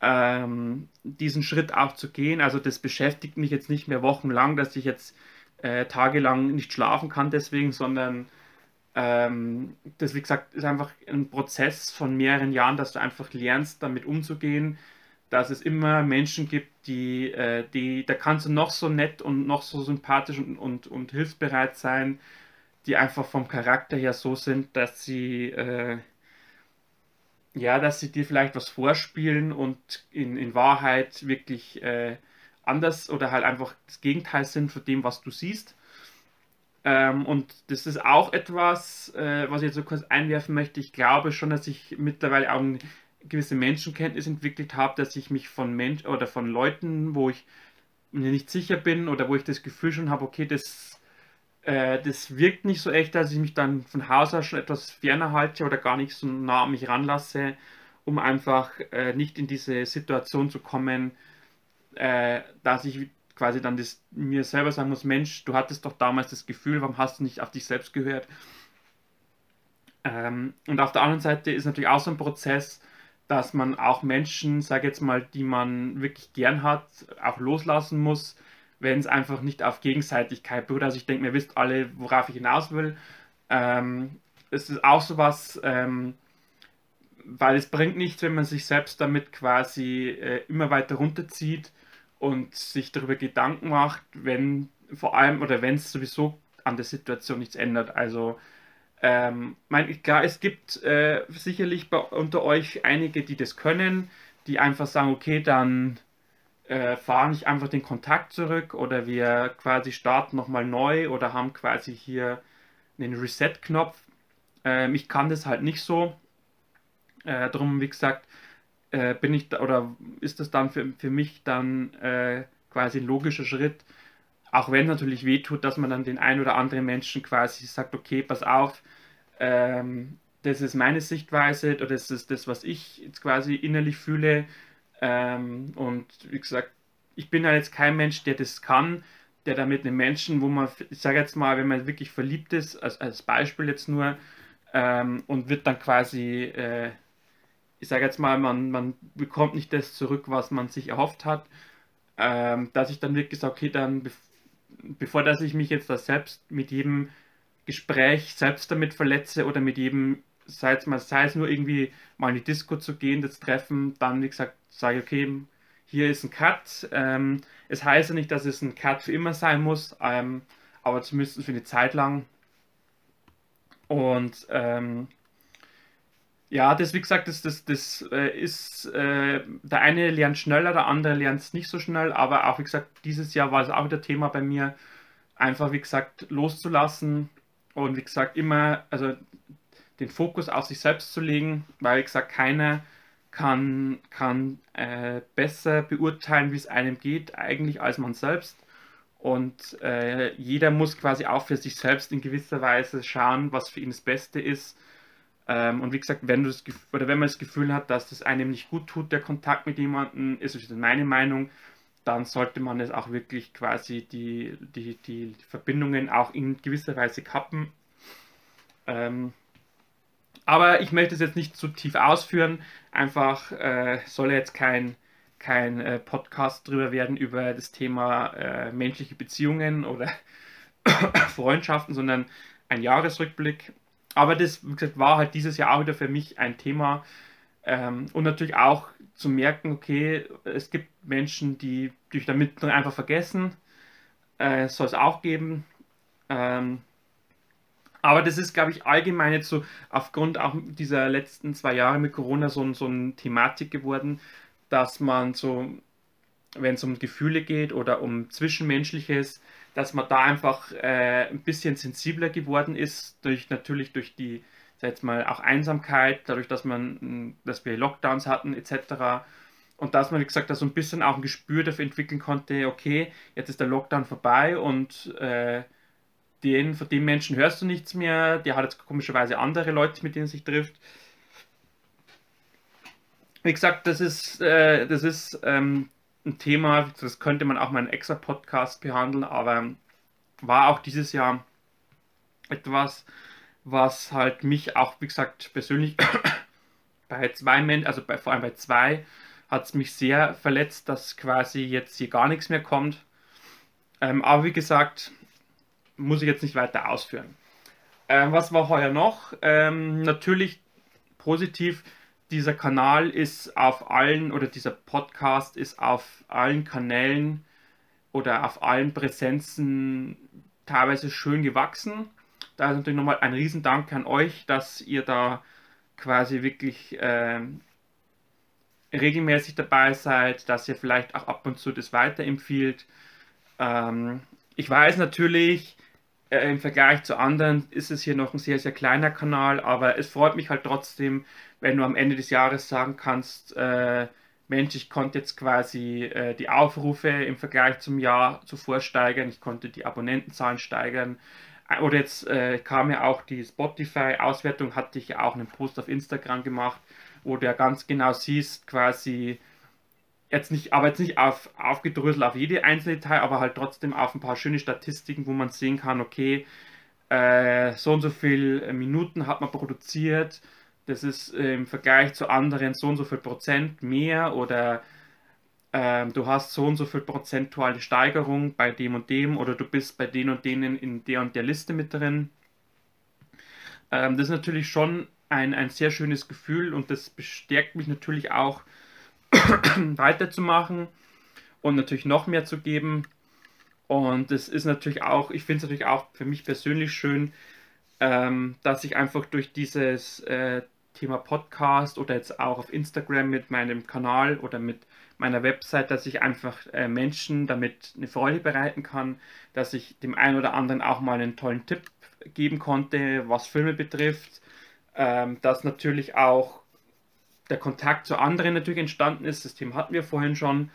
ähm, diesen Schritt auch zu gehen. Also das beschäftigt mich jetzt nicht mehr wochenlang, dass ich jetzt äh, tagelang nicht schlafen kann deswegen, sondern ähm, das, wie gesagt, ist einfach ein Prozess von mehreren Jahren, dass du einfach lernst, damit umzugehen, dass es immer Menschen gibt, die, äh, die, da kannst du noch so nett und noch so sympathisch und, und, und hilfsbereit sein, die einfach vom Charakter her so sind, dass sie, äh, ja, dass sie dir vielleicht was vorspielen und in, in Wahrheit wirklich äh, anders oder halt einfach das Gegenteil sind von dem, was du siehst. Ähm, und das ist auch etwas, äh, was ich jetzt so kurz einwerfen möchte. Ich glaube schon, dass ich mittlerweile auch eine gewisse Menschenkenntnis entwickelt habe, dass ich mich von Menschen oder von Leuten, wo ich mir nicht sicher bin oder wo ich das Gefühl schon habe, okay, das, äh, das wirkt nicht so echt, dass ich mich dann von Haus aus schon etwas ferner halte oder gar nicht so nah an mich ranlasse, um einfach äh, nicht in diese Situation zu kommen, äh, dass ich quasi dann das, mir selber sagen muss, Mensch, du hattest doch damals das Gefühl, warum hast du nicht auf dich selbst gehört? Ähm, und auf der anderen Seite ist natürlich auch so ein Prozess, dass man auch Menschen, sage jetzt mal, die man wirklich gern hat, auch loslassen muss, wenn es einfach nicht auf Gegenseitigkeit beruht. Also ich denke, ihr wisst alle, worauf ich hinaus will. Ähm, es ist auch sowas, ähm, weil es bringt nichts, wenn man sich selbst damit quasi äh, immer weiter runterzieht und sich darüber Gedanken macht, wenn vor allem oder wenn es sowieso an der Situation nichts ändert. Also ähm, mein, klar, es gibt äh, sicherlich bei, unter euch einige, die das können, die einfach sagen, okay, dann äh, fahren ich einfach den Kontakt zurück oder wir quasi starten nochmal neu oder haben quasi hier einen Reset-Knopf. Ähm, ich kann das halt nicht so. Äh, darum, wie gesagt, äh, bin ich da, oder ist das dann für, für mich dann äh, quasi ein logischer Schritt, auch wenn es natürlich wehtut, dass man dann den ein oder anderen Menschen quasi sagt, okay, pass auf, ähm, das ist meine Sichtweise oder das ist das, was ich jetzt quasi innerlich fühle. Ähm, und wie gesagt, ich bin ja jetzt kein Mensch, der das kann, der damit einen Menschen, wo man, ich sage jetzt mal, wenn man wirklich verliebt ist, als, als Beispiel jetzt nur, ähm, und wird dann quasi äh, ich sage jetzt mal, man, man bekommt nicht das zurück, was man sich erhofft hat, ähm, dass ich dann wirklich sage, okay, dann be bevor dass ich mich jetzt da selbst mit jedem Gespräch selbst damit verletze oder mit jedem, sei es, mal, sei es nur irgendwie mal in die Disco zu gehen, das Treffen, dann wie gesagt sage, ich, okay, hier ist ein Cut. Ähm, es heißt ja nicht, dass es ein Cut für immer sein muss, ähm, aber zumindest für eine Zeit lang. Und ähm, ja, das, wie gesagt, das, das, das äh, ist, äh, der eine lernt schneller, der andere lernt es nicht so schnell, aber auch, wie gesagt, dieses Jahr war es auch wieder Thema bei mir, einfach, wie gesagt, loszulassen und, wie gesagt, immer, also den Fokus auf sich selbst zu legen, weil, wie gesagt, keiner kann, kann äh, besser beurteilen, wie es einem geht, eigentlich als man selbst. Und äh, jeder muss quasi auch für sich selbst in gewisser Weise schauen, was für ihn das Beste ist ähm, und wie gesagt, wenn du das oder wenn man das Gefühl hat, dass das einem nicht gut tut, der Kontakt mit jemandem, ist es meine Meinung, dann sollte man es auch wirklich quasi die, die, die Verbindungen auch in gewisser Weise kappen. Ähm, aber ich möchte es jetzt nicht zu tief ausführen. Einfach äh, soll jetzt kein, kein äh, Podcast drüber werden über das Thema äh, menschliche Beziehungen oder Freundschaften, sondern ein Jahresrückblick aber das, wie gesagt, war halt dieses Jahr auch wieder für mich ein Thema. Ähm, und natürlich auch zu merken, okay, es gibt Menschen, die dich damit einfach vergessen. Äh, soll es auch geben. Ähm, Aber das ist, glaube ich, allgemein jetzt so aufgrund auch dieser letzten zwei Jahre mit Corona so, so eine Thematik geworden, dass man so, wenn es um Gefühle geht oder um Zwischenmenschliches, dass man da einfach äh, ein bisschen sensibler geworden ist, durch natürlich durch die, jetzt mal, auch Einsamkeit, dadurch, dass man, dass wir Lockdowns hatten, etc. Und dass man, wie gesagt, da so ein bisschen auch ein Gespür dafür entwickeln konnte, okay, jetzt ist der Lockdown vorbei und äh, den, von dem Menschen hörst du nichts mehr, der hat jetzt komischerweise andere Leute, mit denen er sich trifft. Wie gesagt, das ist, äh, das ist ähm, ein Thema, das könnte man auch mal in einem extra Podcast behandeln, aber war auch dieses Jahr etwas, was halt mich auch, wie gesagt, persönlich bei zwei Menschen, also bei, vor allem bei zwei, hat es mich sehr verletzt, dass quasi jetzt hier gar nichts mehr kommt. Ähm, aber wie gesagt, muss ich jetzt nicht weiter ausführen. Ähm, was war heuer noch? Ähm, natürlich positiv, dieser Kanal ist auf allen oder dieser Podcast ist auf allen Kanälen oder auf allen Präsenzen teilweise schön gewachsen. Da ist natürlich nochmal ein Riesendank an euch, dass ihr da quasi wirklich äh, regelmäßig dabei seid, dass ihr vielleicht auch ab und zu das weiterempfiehlt. Ähm, ich weiß natürlich, äh, im Vergleich zu anderen ist es hier noch ein sehr, sehr kleiner Kanal, aber es freut mich halt trotzdem, wenn du am Ende des Jahres sagen kannst, äh, Mensch, ich konnte jetzt quasi äh, die Aufrufe im Vergleich zum Jahr zuvor steigern, ich konnte die Abonnentenzahlen steigern. Äh, oder jetzt äh, kam ja auch die Spotify-Auswertung, hatte ich ja auch einen Post auf Instagram gemacht, wo du ja ganz genau siehst, quasi, jetzt nicht, aber jetzt nicht auf, aufgedröselt auf jede einzelne Detail, aber halt trotzdem auf ein paar schöne Statistiken, wo man sehen kann, okay, äh, so und so viele Minuten hat man produziert, das ist äh, im Vergleich zu anderen so und so viel Prozent mehr oder äh, du hast so und so viel prozentuale Steigerung bei dem und dem oder du bist bei den und denen in der und der Liste mit drin. Ähm, das ist natürlich schon ein, ein sehr schönes Gefühl und das bestärkt mich natürlich auch, weiterzumachen und natürlich noch mehr zu geben. Und es ist natürlich auch, ich finde es natürlich auch für mich persönlich schön, ähm, dass ich einfach durch dieses äh, Thema Podcast oder jetzt auch auf Instagram mit meinem Kanal oder mit meiner Website, dass ich einfach äh, Menschen damit eine Freude bereiten kann, dass ich dem einen oder anderen auch mal einen tollen Tipp geben konnte, was Filme betrifft, ähm, dass natürlich auch der Kontakt zu anderen natürlich entstanden ist. Das Thema hatten wir vorhin schon.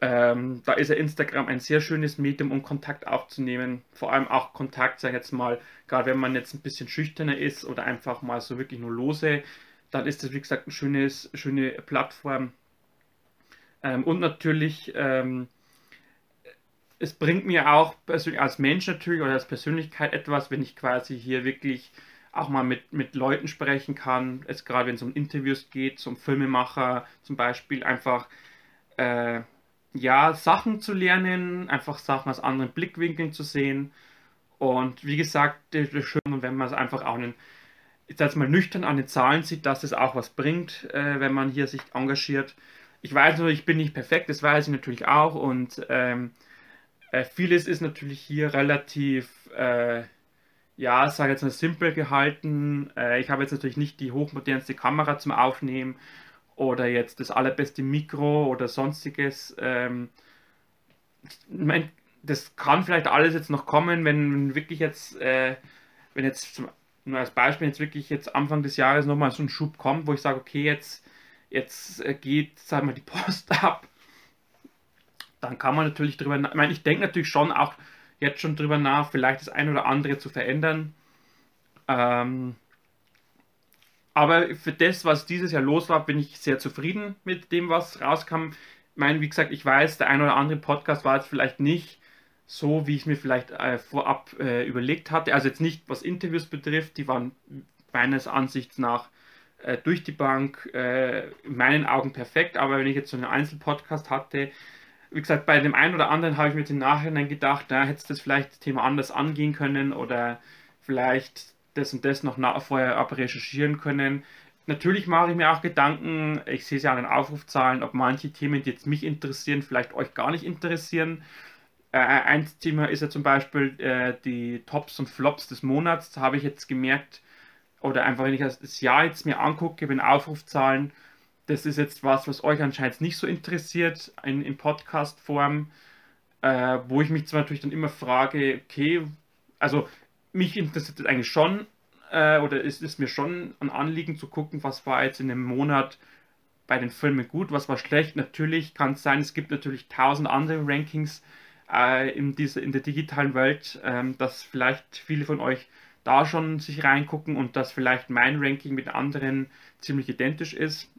Ähm, da ist ja Instagram ein sehr schönes Medium, um Kontakt aufzunehmen. Vor allem auch Kontakt, sag ich jetzt mal, gerade wenn man jetzt ein bisschen schüchterner ist oder einfach mal so wirklich nur lose, dann ist das, wie gesagt, eine schönes, schöne Plattform. Ähm, und natürlich, ähm, es bringt mir auch als Mensch natürlich oder als Persönlichkeit etwas, wenn ich quasi hier wirklich auch mal mit, mit Leuten sprechen kann, jetzt gerade wenn es um Interviews geht, zum Filmemacher zum Beispiel, einfach äh, ja, Sachen zu lernen, einfach Sachen aus anderen Blickwinkeln zu sehen. Und wie gesagt, das ist schön, wenn man es einfach auch einen, jetzt mal nüchtern an den Zahlen sieht, dass es auch was bringt, äh, wenn man hier sich engagiert. Ich weiß nur, ich bin nicht perfekt, das weiß ich natürlich auch. Und ähm, äh, vieles ist natürlich hier relativ äh, ja, sage jetzt mal simpel gehalten. Äh, ich habe jetzt natürlich nicht die hochmodernste Kamera zum Aufnehmen oder jetzt das allerbeste Mikro oder sonstiges. Ähm, mein, das kann vielleicht alles jetzt noch kommen, wenn wirklich jetzt, äh, wenn jetzt zum, nur als Beispiel jetzt wirklich jetzt Anfang des Jahres nochmal so ein Schub kommt, wo ich sage, okay, jetzt, jetzt äh, geht, sagen wir, die Post ab, dann kann man natürlich drüber, ich meine, ich denke natürlich schon auch jetzt schon drüber nach, vielleicht das ein oder andere zu verändern. Ähm, aber für das, was dieses Jahr los war, bin ich sehr zufrieden mit dem, was rauskam. Ich meine, wie gesagt, ich weiß, der ein oder andere Podcast war jetzt vielleicht nicht so, wie ich mir vielleicht äh, vorab äh, überlegt hatte. Also jetzt nicht, was Interviews betrifft, die waren meines Ansichts nach äh, durch die Bank äh, in meinen Augen perfekt. Aber wenn ich jetzt so einen Einzelpodcast hatte, wie gesagt, bei dem einen oder anderen habe ich mir im Nachhinein gedacht, da hätte das vielleicht das Thema anders angehen können oder vielleicht das und das noch nach, vorher abrecherchieren können. Natürlich mache ich mir auch Gedanken, ich sehe es ja an den Aufrufzahlen, ob manche Themen, die jetzt mich interessieren, vielleicht euch gar nicht interessieren. Äh, ein Thema ist ja zum Beispiel äh, die Tops und Flops des Monats. Da habe ich jetzt gemerkt, oder einfach wenn ich das Jahr jetzt mir angucke, wenn Aufrufzahlen, das ist jetzt was, was euch anscheinend nicht so interessiert in, in Podcast-Form, äh, wo ich mich zwar natürlich dann immer frage, okay, also mich interessiert das eigentlich schon, äh, oder ist es mir schon ein Anliegen zu gucken, was war jetzt in dem Monat bei den Filmen gut, was war schlecht. Natürlich kann es sein, es gibt natürlich tausend andere Rankings äh, in, diese, in der digitalen Welt, ähm, dass vielleicht viele von euch da schon sich reingucken und dass vielleicht mein Ranking mit anderen ziemlich identisch ist.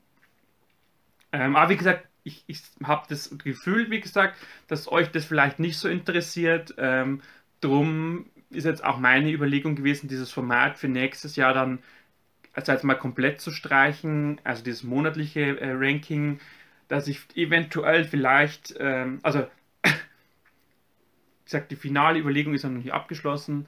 Ähm, aber wie gesagt, ich, ich habe das Gefühl, wie gesagt, dass euch das vielleicht nicht so interessiert. Ähm, drum ist jetzt auch meine Überlegung gewesen, dieses Format für nächstes Jahr dann also jetzt mal komplett zu streichen, also dieses monatliche äh, Ranking, dass ich eventuell vielleicht, ähm, also wie gesagt, die finale Überlegung ist noch nicht abgeschlossen,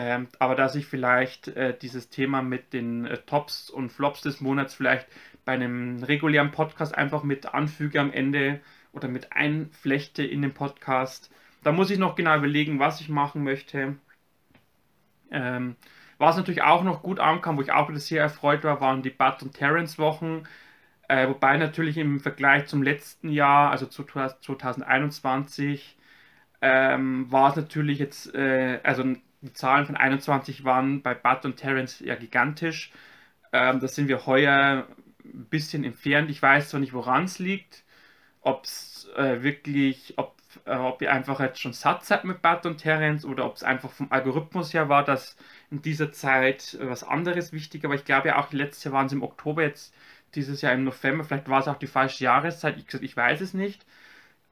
ähm, aber dass ich vielleicht äh, dieses Thema mit den äh, Tops und Flops des Monats vielleicht bei einem regulären Podcast einfach mit anfüge am Ende oder mit einflechte in den Podcast. Da muss ich noch genau überlegen, was ich machen möchte. Ähm, was natürlich auch noch gut ankam, wo ich auch wieder sehr erfreut war, waren die Bud und Terrence Wochen. Äh, wobei natürlich im Vergleich zum letzten Jahr, also zu 2021, ähm, war es natürlich jetzt, äh, also die Zahlen von 21 waren bei Bud und Terrence ja gigantisch. Ähm, da sind wir heuer ein bisschen entfernt. Ich weiß zwar nicht, woran es liegt, ob es äh, wirklich, ob, äh, ob ihr einfach jetzt schon satt seid mit Bud und Terrence oder ob es einfach vom Algorithmus her war, dass in dieser Zeit was anderes wichtig, aber ich glaube ja auch letztes Jahr waren es im Oktober, jetzt dieses Jahr im November, vielleicht war es auch die falsche Jahreszeit, ich, ich weiß es nicht.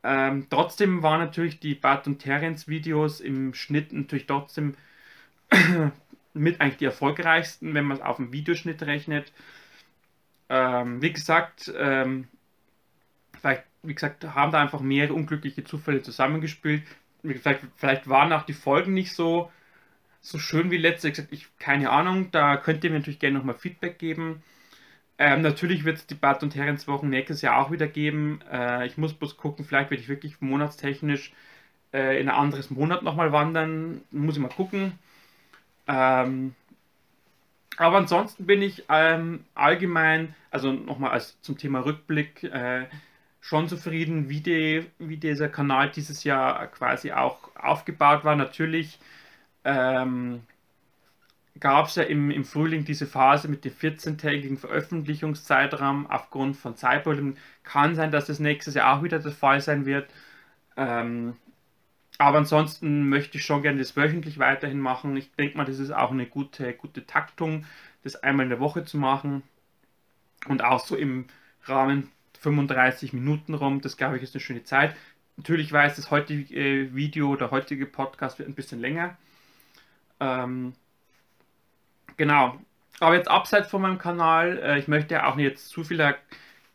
Ähm, trotzdem waren natürlich die Bart und Terence Videos im Schnitt natürlich trotzdem mit eigentlich die erfolgreichsten, wenn man es auf dem Videoschnitt rechnet. Ähm, wie gesagt, ähm, vielleicht, wie gesagt, haben da einfach mehrere unglückliche Zufälle zusammengespielt. Vielleicht, vielleicht waren auch die Folgen nicht so, so schön wie letzte. Ich keine Ahnung, da könnt ihr mir natürlich gerne nochmal Feedback geben. Ähm, natürlich wird es die Bad und Herrenswochen nächstes Jahr auch wieder geben. Äh, ich muss bloß gucken, vielleicht werde ich wirklich monatstechnisch äh, in ein anderes Monat nochmal wandern. Muss ich mal gucken. Ähm, aber ansonsten bin ich ähm, allgemein, also nochmal als zum Thema Rückblick, äh, schon zufrieden, wie, die, wie dieser Kanal dieses Jahr quasi auch aufgebaut war. Natürlich ähm, gab es ja im, im Frühling diese Phase mit dem 14-tägigen Veröffentlichungszeitraum aufgrund von Zeitproblemen. Kann sein, dass das nächstes Jahr auch wieder der Fall sein wird. Ähm, aber ansonsten möchte ich schon gerne das wöchentlich weiterhin machen. Ich denke mal, das ist auch eine gute, gute Taktung, das einmal in der Woche zu machen. Und auch so im Rahmen 35 Minuten rum. Das glaube ich ist eine schöne Zeit. Natürlich weiß das heutige äh, Video oder heutige Podcast wird ein bisschen länger. Ähm, genau. Aber jetzt abseits von meinem Kanal, äh, ich möchte ja auch nicht jetzt zu viel, da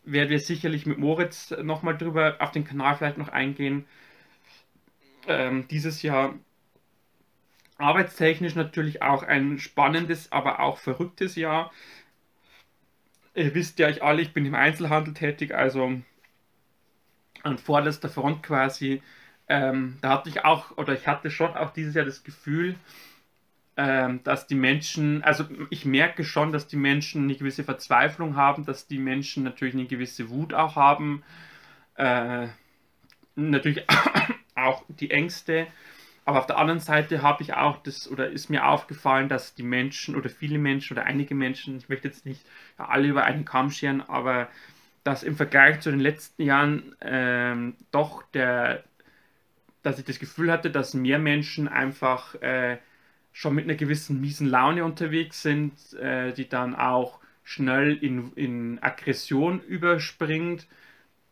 werden wir sicherlich mit Moritz nochmal drüber auf den Kanal vielleicht noch eingehen. Ähm, dieses Jahr arbeitstechnisch natürlich auch ein spannendes, aber auch verrücktes Jahr. Ihr wisst ja ich alle, ich bin im Einzelhandel tätig, also an vorderster Front quasi. Ähm, da hatte ich auch, oder ich hatte schon auch dieses Jahr das Gefühl, dass die Menschen, also ich merke schon, dass die Menschen eine gewisse Verzweiflung haben, dass die Menschen natürlich eine gewisse Wut auch haben, äh, natürlich auch die Ängste, aber auf der anderen Seite habe ich auch das, oder ist mir aufgefallen, dass die Menschen oder viele Menschen oder einige Menschen, ich möchte jetzt nicht alle über einen Kamm scheren, aber dass im Vergleich zu den letzten Jahren ähm, doch der, dass ich das Gefühl hatte, dass mehr Menschen einfach äh, schon mit einer gewissen miesen Laune unterwegs sind, äh, die dann auch schnell in, in Aggression überspringt,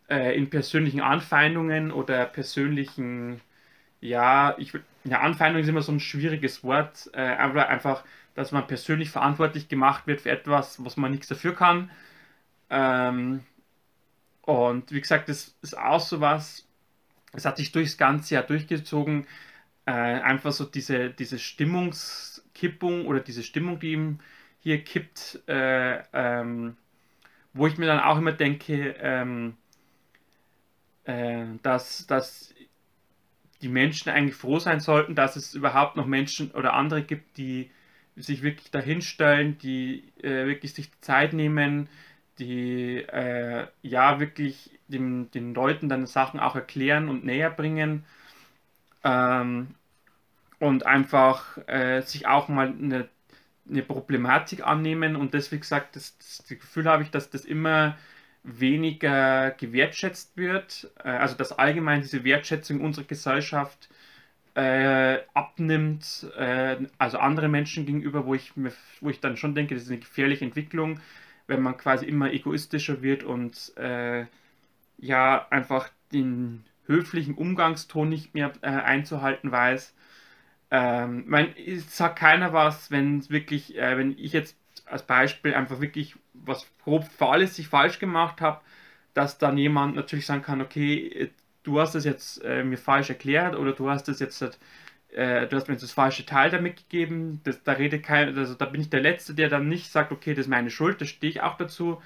äh, in persönlichen Anfeindungen oder persönlichen, ja, ich ja, Anfeindung ist immer so ein schwieriges Wort, äh, einfach, dass man persönlich verantwortlich gemacht wird für etwas, was man nichts dafür kann. Ähm, und wie gesagt, das ist auch so was, es hat sich durchs ganze Jahr durchgezogen, äh, einfach so diese, diese Stimmungskippung oder diese Stimmung, die ihm hier kippt, äh, ähm, wo ich mir dann auch immer denke, ähm, äh, dass, dass die Menschen eigentlich froh sein sollten, dass es überhaupt noch Menschen oder andere gibt, die sich wirklich dahinstellen, die äh, wirklich sich Zeit nehmen, die äh, ja wirklich dem, den Leuten dann Sachen auch erklären und näher bringen. Ähm, und einfach äh, sich auch mal eine, eine Problematik annehmen und das, wie gesagt, das, das Gefühl habe ich, dass das immer weniger gewertschätzt wird, äh, also dass allgemein diese Wertschätzung unserer Gesellschaft äh, abnimmt, äh, also andere Menschen gegenüber, wo ich, mir, wo ich dann schon denke, das ist eine gefährliche Entwicklung, wenn man quasi immer egoistischer wird und äh, ja einfach den höflichen Umgangston nicht mehr äh, einzuhalten weiß. Ähm, mein, es sagt keiner was, wenn wirklich, äh, wenn ich jetzt als Beispiel einfach wirklich was grob sich falsch gemacht habe, dass dann jemand natürlich sagen kann, okay, du hast das jetzt äh, mir falsch erklärt oder du hast das jetzt äh, du hast mir jetzt das falsche Teil damit gegeben, das, da redet kein, also da bin ich der Letzte, der dann nicht sagt, okay, das ist meine Schuld, da stehe ich auch dazu.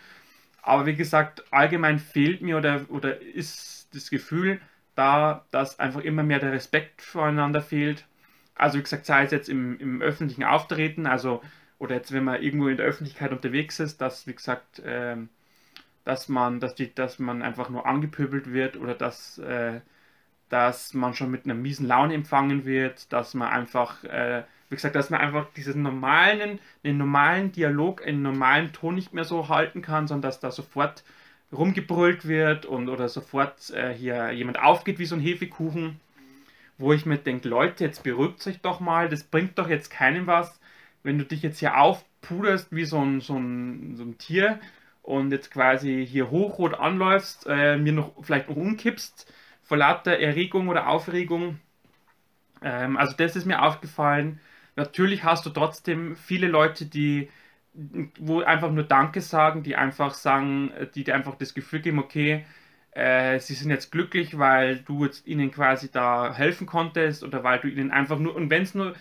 Aber wie gesagt, allgemein fehlt mir oder, oder ist das Gefühl da, dass einfach immer mehr der Respekt voreinander fehlt. Also wie gesagt, sei es jetzt im, im öffentlichen Auftreten, also oder jetzt wenn man irgendwo in der Öffentlichkeit unterwegs ist, dass wie gesagt, äh, dass man, dass die, dass man einfach nur angepöbelt wird oder dass, äh, dass man schon mit einer miesen Laune empfangen wird, dass man einfach, äh, wie gesagt, dass man einfach diesen normalen, den normalen Dialog, einen normalen Ton nicht mehr so halten kann, sondern dass da sofort rumgebrüllt wird und oder sofort äh, hier jemand aufgeht wie so ein Hefekuchen, wo ich mir denke, Leute, jetzt beruhigt euch doch mal, das bringt doch jetzt keinem was, wenn du dich jetzt hier aufpuderst wie so ein, so ein, so ein Tier und jetzt quasi hier hochrot anläufst, äh, mir noch vielleicht noch umkippst vor lauter Erregung oder Aufregung. Ähm, also das ist mir aufgefallen. Natürlich hast du trotzdem viele Leute, die wo einfach nur Danke sagen, die einfach sagen, die dir einfach das Gefühl geben, okay, äh, sie sind jetzt glücklich, weil du jetzt ihnen quasi da helfen konntest oder weil du ihnen einfach nur, und wenn es nur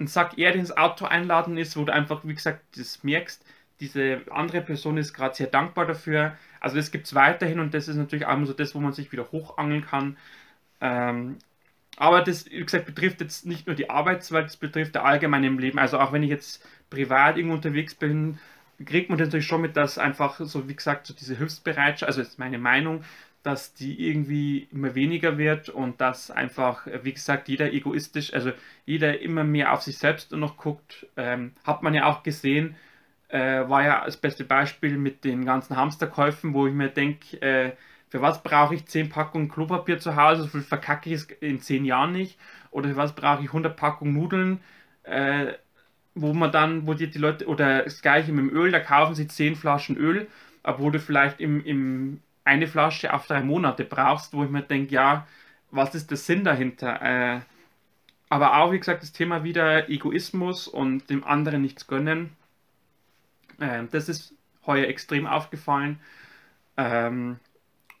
ein Sack Erde ins Auto einladen ist, wo du einfach, wie gesagt, das merkst, diese andere Person ist gerade sehr dankbar dafür. Also das gibt es weiterhin und das ist natürlich auch immer so das, wo man sich wieder hochangeln kann. Ähm, aber das, wie gesagt, betrifft jetzt nicht nur die Arbeitswelt, das betrifft der allgemeine im Leben. Also auch wenn ich jetzt privat irgendwo unterwegs bin, kriegt man natürlich schon mit, dass einfach so, wie gesagt, so diese Hilfsbereitschaft, also ist meine Meinung, dass die irgendwie immer weniger wird und dass einfach, wie gesagt, jeder egoistisch, also jeder immer mehr auf sich selbst noch guckt. Ähm, hat man ja auch gesehen, äh, war ja das beste Beispiel mit den ganzen Hamsterkäufen, wo ich mir denke, äh, für was brauche ich 10 Packungen Klopapier zu Hause, so viel verkacke ich es in 10 Jahren nicht. Oder für was brauche ich 100 Packungen Nudeln, äh, wo man dann, wo die, die Leute, oder das gleiche mit dem Öl, da kaufen sie 10 Flaschen Öl, obwohl du vielleicht im, im eine Flasche auf drei Monate brauchst, wo ich mir denke, ja, was ist der Sinn dahinter? Äh, aber auch, wie gesagt, das Thema wieder Egoismus und dem anderen nichts gönnen. Ähm, das ist heuer extrem aufgefallen. Ähm,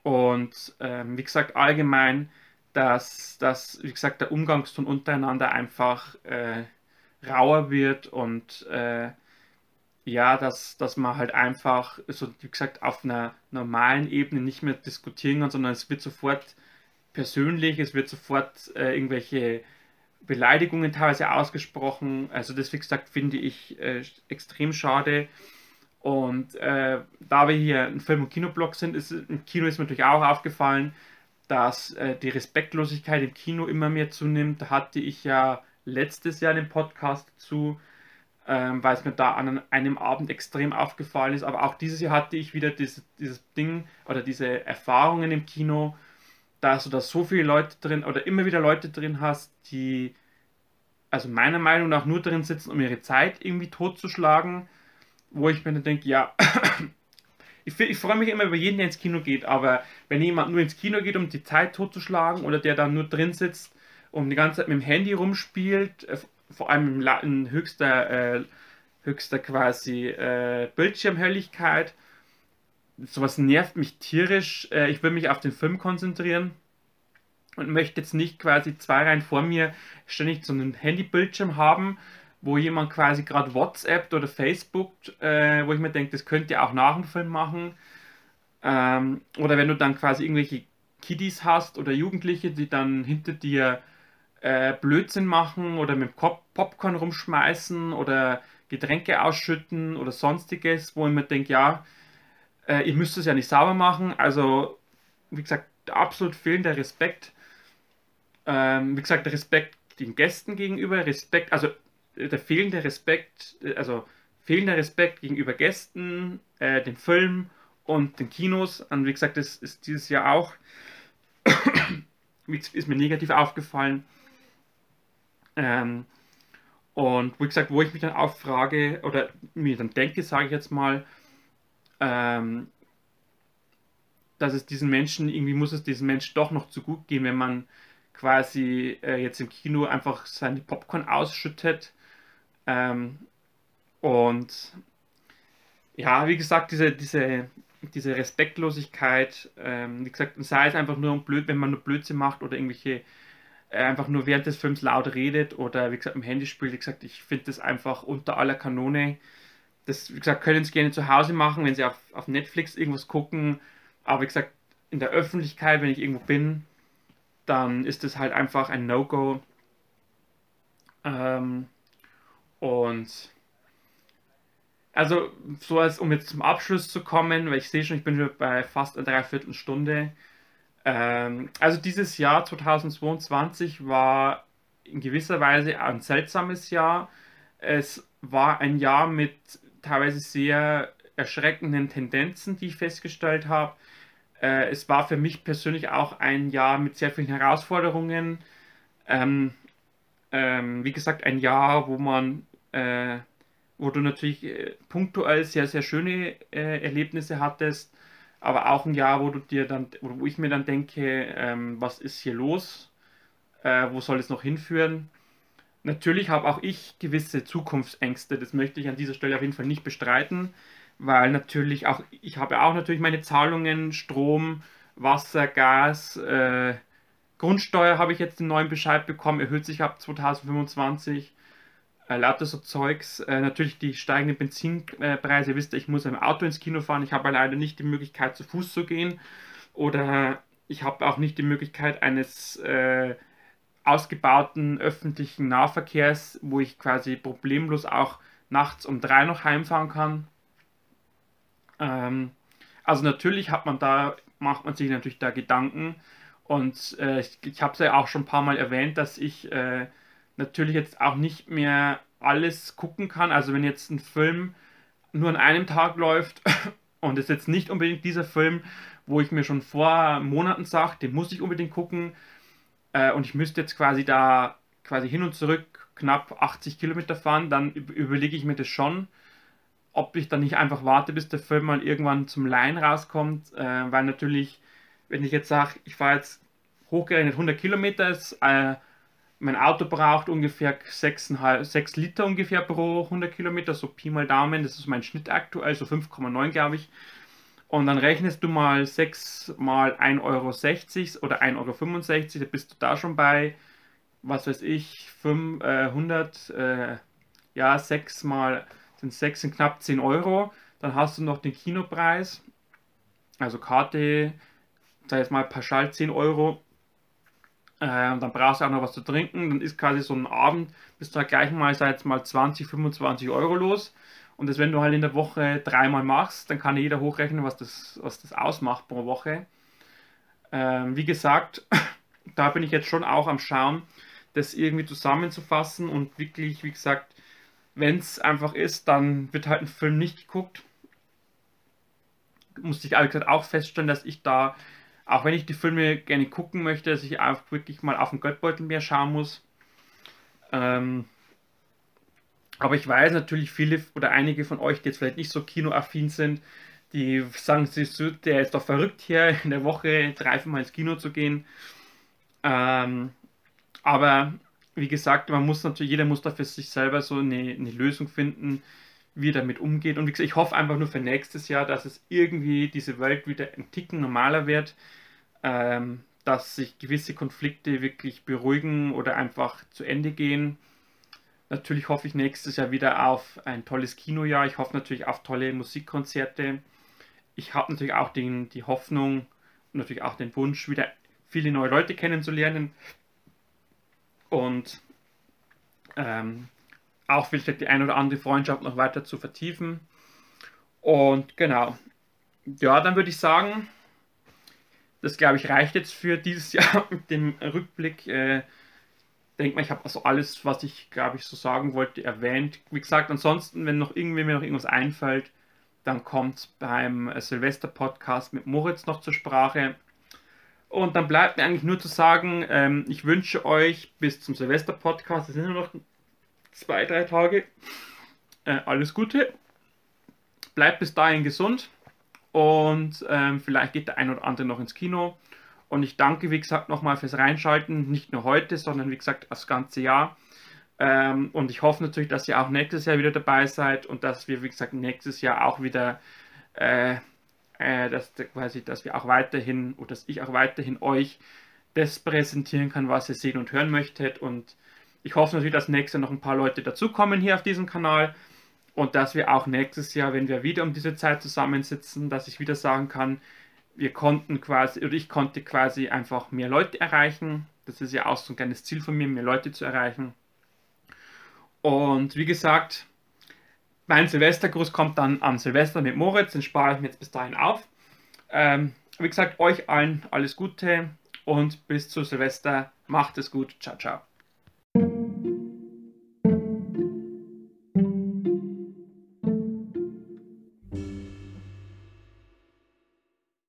und ähm, wie gesagt, allgemein, dass, dass, wie gesagt, der Umgangston untereinander einfach äh, rauer wird und äh, ja, dass, dass man halt einfach, so wie gesagt, auf einer normalen Ebene nicht mehr diskutieren kann, sondern es wird sofort persönlich, es wird sofort äh, irgendwelche Beleidigungen teilweise ausgesprochen. Also das, wie gesagt, finde ich äh, extrem schade. Und äh, da wir hier ein Film- und Kinoblog sind, ist im Kino ist mir natürlich auch aufgefallen, dass äh, die Respektlosigkeit im Kino immer mehr zunimmt. Da hatte ich ja letztes Jahr den Podcast zu, ähm, weil es mir da an einem Abend extrem aufgefallen ist. Aber auch dieses Jahr hatte ich wieder dieses, dieses Ding oder diese Erfahrungen im Kino, dass du da so viele Leute drin oder immer wieder Leute drin hast, die also meiner Meinung nach nur drin sitzen, um ihre Zeit irgendwie totzuschlagen, wo ich mir dann denke, ja, ich, ich freue mich immer über jeden, der ins Kino geht, aber wenn jemand nur ins Kino geht, um die Zeit totzuschlagen oder der dann nur drin sitzt und die ganze Zeit mit dem Handy rumspielt, äh, vor allem in höchster, äh, höchster quasi äh, Bildschirmhelligkeit, sowas nervt mich tierisch. Äh, ich will mich auf den Film konzentrieren und möchte jetzt nicht quasi zwei Reihen vor mir ständig so einen Handybildschirm haben, wo jemand quasi gerade WhatsApp oder Facebook, äh, wo ich mir denke, das könnt ihr auch nach dem Film machen. Ähm, oder wenn du dann quasi irgendwelche Kiddies hast oder Jugendliche, die dann hinter dir äh, Blödsinn machen oder mit Pop Popcorn rumschmeißen oder Getränke ausschütten oder sonstiges, wo ich mir denke, ja, äh, ihr müsst es ja nicht sauber machen. Also, wie gesagt, absolut fehlender Respekt. Ähm, wie gesagt, Respekt den Gästen gegenüber, Respekt, also äh, der fehlende Respekt, äh, also fehlender Respekt gegenüber Gästen, äh, dem Film und den Kinos. Und wie gesagt, das ist dieses Jahr auch, ist mir negativ aufgefallen. Ähm, und wie gesagt, wo ich mich dann auch frage oder mir dann denke, sage ich jetzt mal, ähm, dass es diesen Menschen, irgendwie muss es diesen Menschen doch noch zu gut gehen, wenn man quasi äh, jetzt im Kino einfach seine Popcorn ausschüttet. Ähm, und ja, wie gesagt, diese, diese, diese Respektlosigkeit, ähm, wie gesagt, sei es einfach nur blöd, wenn man nur Blödsinn macht oder irgendwelche einfach nur während des Films laut redet oder wie gesagt im Handy spielt. Wie gesagt, ich finde das einfach unter aller Kanone. Das, wie gesagt, können Sie gerne zu Hause machen, wenn Sie auf, auf Netflix irgendwas gucken. Aber wie gesagt, in der Öffentlichkeit, wenn ich irgendwo bin, dann ist es halt einfach ein No-Go. Ähm, und also, so als um jetzt zum Abschluss zu kommen, weil ich sehe schon, ich bin schon bei fast einer Dreiviertelstunde. Ähm, also dieses Jahr 2022 war in gewisser Weise ein seltsames Jahr. Es war ein Jahr mit teilweise sehr erschreckenden Tendenzen, die ich festgestellt habe. Äh, es war für mich persönlich auch ein Jahr mit sehr vielen Herausforderungen. Ähm, ähm, wie gesagt, ein Jahr, wo man, äh, wo du natürlich äh, punktuell sehr, sehr schöne äh, Erlebnisse hattest, aber auch ein Jahr, wo du dir dann, wo ich mir dann denke, ähm, was ist hier los? Äh, wo soll es noch hinführen? Natürlich habe auch ich gewisse Zukunftsängste, das möchte ich an dieser Stelle auf jeden Fall nicht bestreiten weil natürlich auch, ich habe auch natürlich meine Zahlungen, Strom, Wasser, Gas, äh, Grundsteuer habe ich jetzt den neuen Bescheid bekommen, erhöht sich ab 2025. Äh, lauter so Zeugs. Äh, natürlich die steigenden Benzinpreise. Ihr wisst, ich muss im Auto ins Kino fahren. Ich habe leider nicht die Möglichkeit, zu Fuß zu gehen. Oder ich habe auch nicht die Möglichkeit eines äh, ausgebauten öffentlichen Nahverkehrs, wo ich quasi problemlos auch nachts um drei noch heimfahren kann. Ähm, also natürlich hat man da, macht man sich natürlich da Gedanken. Und äh, ich, ich habe es ja auch schon ein paar Mal erwähnt, dass ich äh, natürlich jetzt auch nicht mehr alles gucken kann. Also wenn jetzt ein Film nur an einem Tag läuft und es jetzt nicht unbedingt dieser Film, wo ich mir schon vor Monaten sage, den muss ich unbedingt gucken äh, und ich müsste jetzt quasi da quasi hin und zurück knapp 80 Kilometer fahren, dann überlege ich mir das schon ob ich dann nicht einfach warte, bis der Film mal irgendwann zum Line rauskommt, äh, weil natürlich, wenn ich jetzt sage, ich fahre jetzt hochgerechnet 100 Kilometer, ist, äh, mein Auto braucht ungefähr 6, 6 Liter ungefähr pro 100 Kilometer, so Pi mal Daumen, das ist mein Schnitt aktuell, so 5,9 glaube ich. Und dann rechnest du mal 6 mal 1,60 Euro oder 1,65 Euro, da bist du da schon bei, was weiß ich, 500, äh, äh, ja, 6 mal sind 6 sind knapp 10 Euro. Dann hast du noch den Kinopreis, also Karte, sag jetzt mal pauschal 10 Euro. Äh, dann brauchst du auch noch was zu trinken. Dann ist quasi so ein Abend, bist du halt gleich mal, sag jetzt mal 20, 25 Euro los. Und das, wenn du halt in der Woche dreimal machst, dann kann jeder hochrechnen, was das, was das ausmacht pro Woche. Ähm, wie gesagt, da bin ich jetzt schon auch am Schauen, das irgendwie zusammenzufassen und wirklich, wie gesagt, wenn es einfach ist, dann wird halt ein Film nicht geguckt. Musste ich auch feststellen, dass ich da, auch wenn ich die Filme gerne gucken möchte, dass ich einfach wirklich mal auf den Geldbeutel mehr schauen muss. Ähm, aber ich weiß natürlich viele oder einige von euch, die jetzt vielleicht nicht so kinoaffin sind, die sagen, der ist doch verrückt hier in der Woche drei, Mal ins Kino zu gehen. Ähm, aber wie gesagt, man muss natürlich, jeder muss da für sich selber so eine, eine Lösung finden, wie er damit umgeht. Und wie gesagt, ich hoffe einfach nur für nächstes Jahr, dass es irgendwie diese Welt wieder ein Ticken normaler wird, ähm, dass sich gewisse Konflikte wirklich beruhigen oder einfach zu Ende gehen. Natürlich hoffe ich nächstes Jahr wieder auf ein tolles Kinojahr. Ich hoffe natürlich auf tolle Musikkonzerte. Ich habe natürlich auch den, die Hoffnung natürlich auch den Wunsch, wieder viele neue Leute kennenzulernen und ähm, auch vielleicht die ein oder andere Freundschaft noch weiter zu vertiefen. Und genau, ja, dann würde ich sagen, das glaube ich reicht jetzt für dieses Jahr mit dem Rückblick. Äh, denke mal, ich habe also alles, was ich glaube ich so sagen wollte, erwähnt. Wie gesagt, ansonsten, wenn noch irgendwie mir noch irgendwas einfällt, dann kommt beim Silvester-Podcast mit Moritz noch zur Sprache. Und dann bleibt mir eigentlich nur zu sagen, ähm, ich wünsche euch bis zum Silvester-Podcast, es sind nur noch zwei, drei Tage, äh, alles Gute. Bleibt bis dahin gesund und ähm, vielleicht geht der ein oder andere noch ins Kino. Und ich danke, wie gesagt, nochmal fürs Reinschalten, nicht nur heute, sondern wie gesagt das ganze Jahr. Ähm, und ich hoffe natürlich, dass ihr auch nächstes Jahr wieder dabei seid und dass wir, wie gesagt, nächstes Jahr auch wieder, äh, äh, dass, quasi, dass wir auch weiterhin oder dass ich auch weiterhin euch das präsentieren kann, was ihr sehen und hören möchtet. Und ich hoffe natürlich, dass nächstes Jahr noch ein paar Leute dazukommen hier auf diesem Kanal und dass wir auch nächstes Jahr, wenn wir wieder um diese Zeit zusammensitzen, dass ich wieder sagen kann, wir konnten quasi, oder ich konnte quasi einfach mehr Leute erreichen. Das ist ja auch so ein kleines Ziel von mir, mehr Leute zu erreichen. Und wie gesagt, mein Silvestergruß kommt dann am Silvester mit Moritz, den spare ich mir jetzt bis dahin auf. Ähm, wie gesagt, euch allen alles Gute und bis zu Silvester. Macht es gut. Ciao, ciao.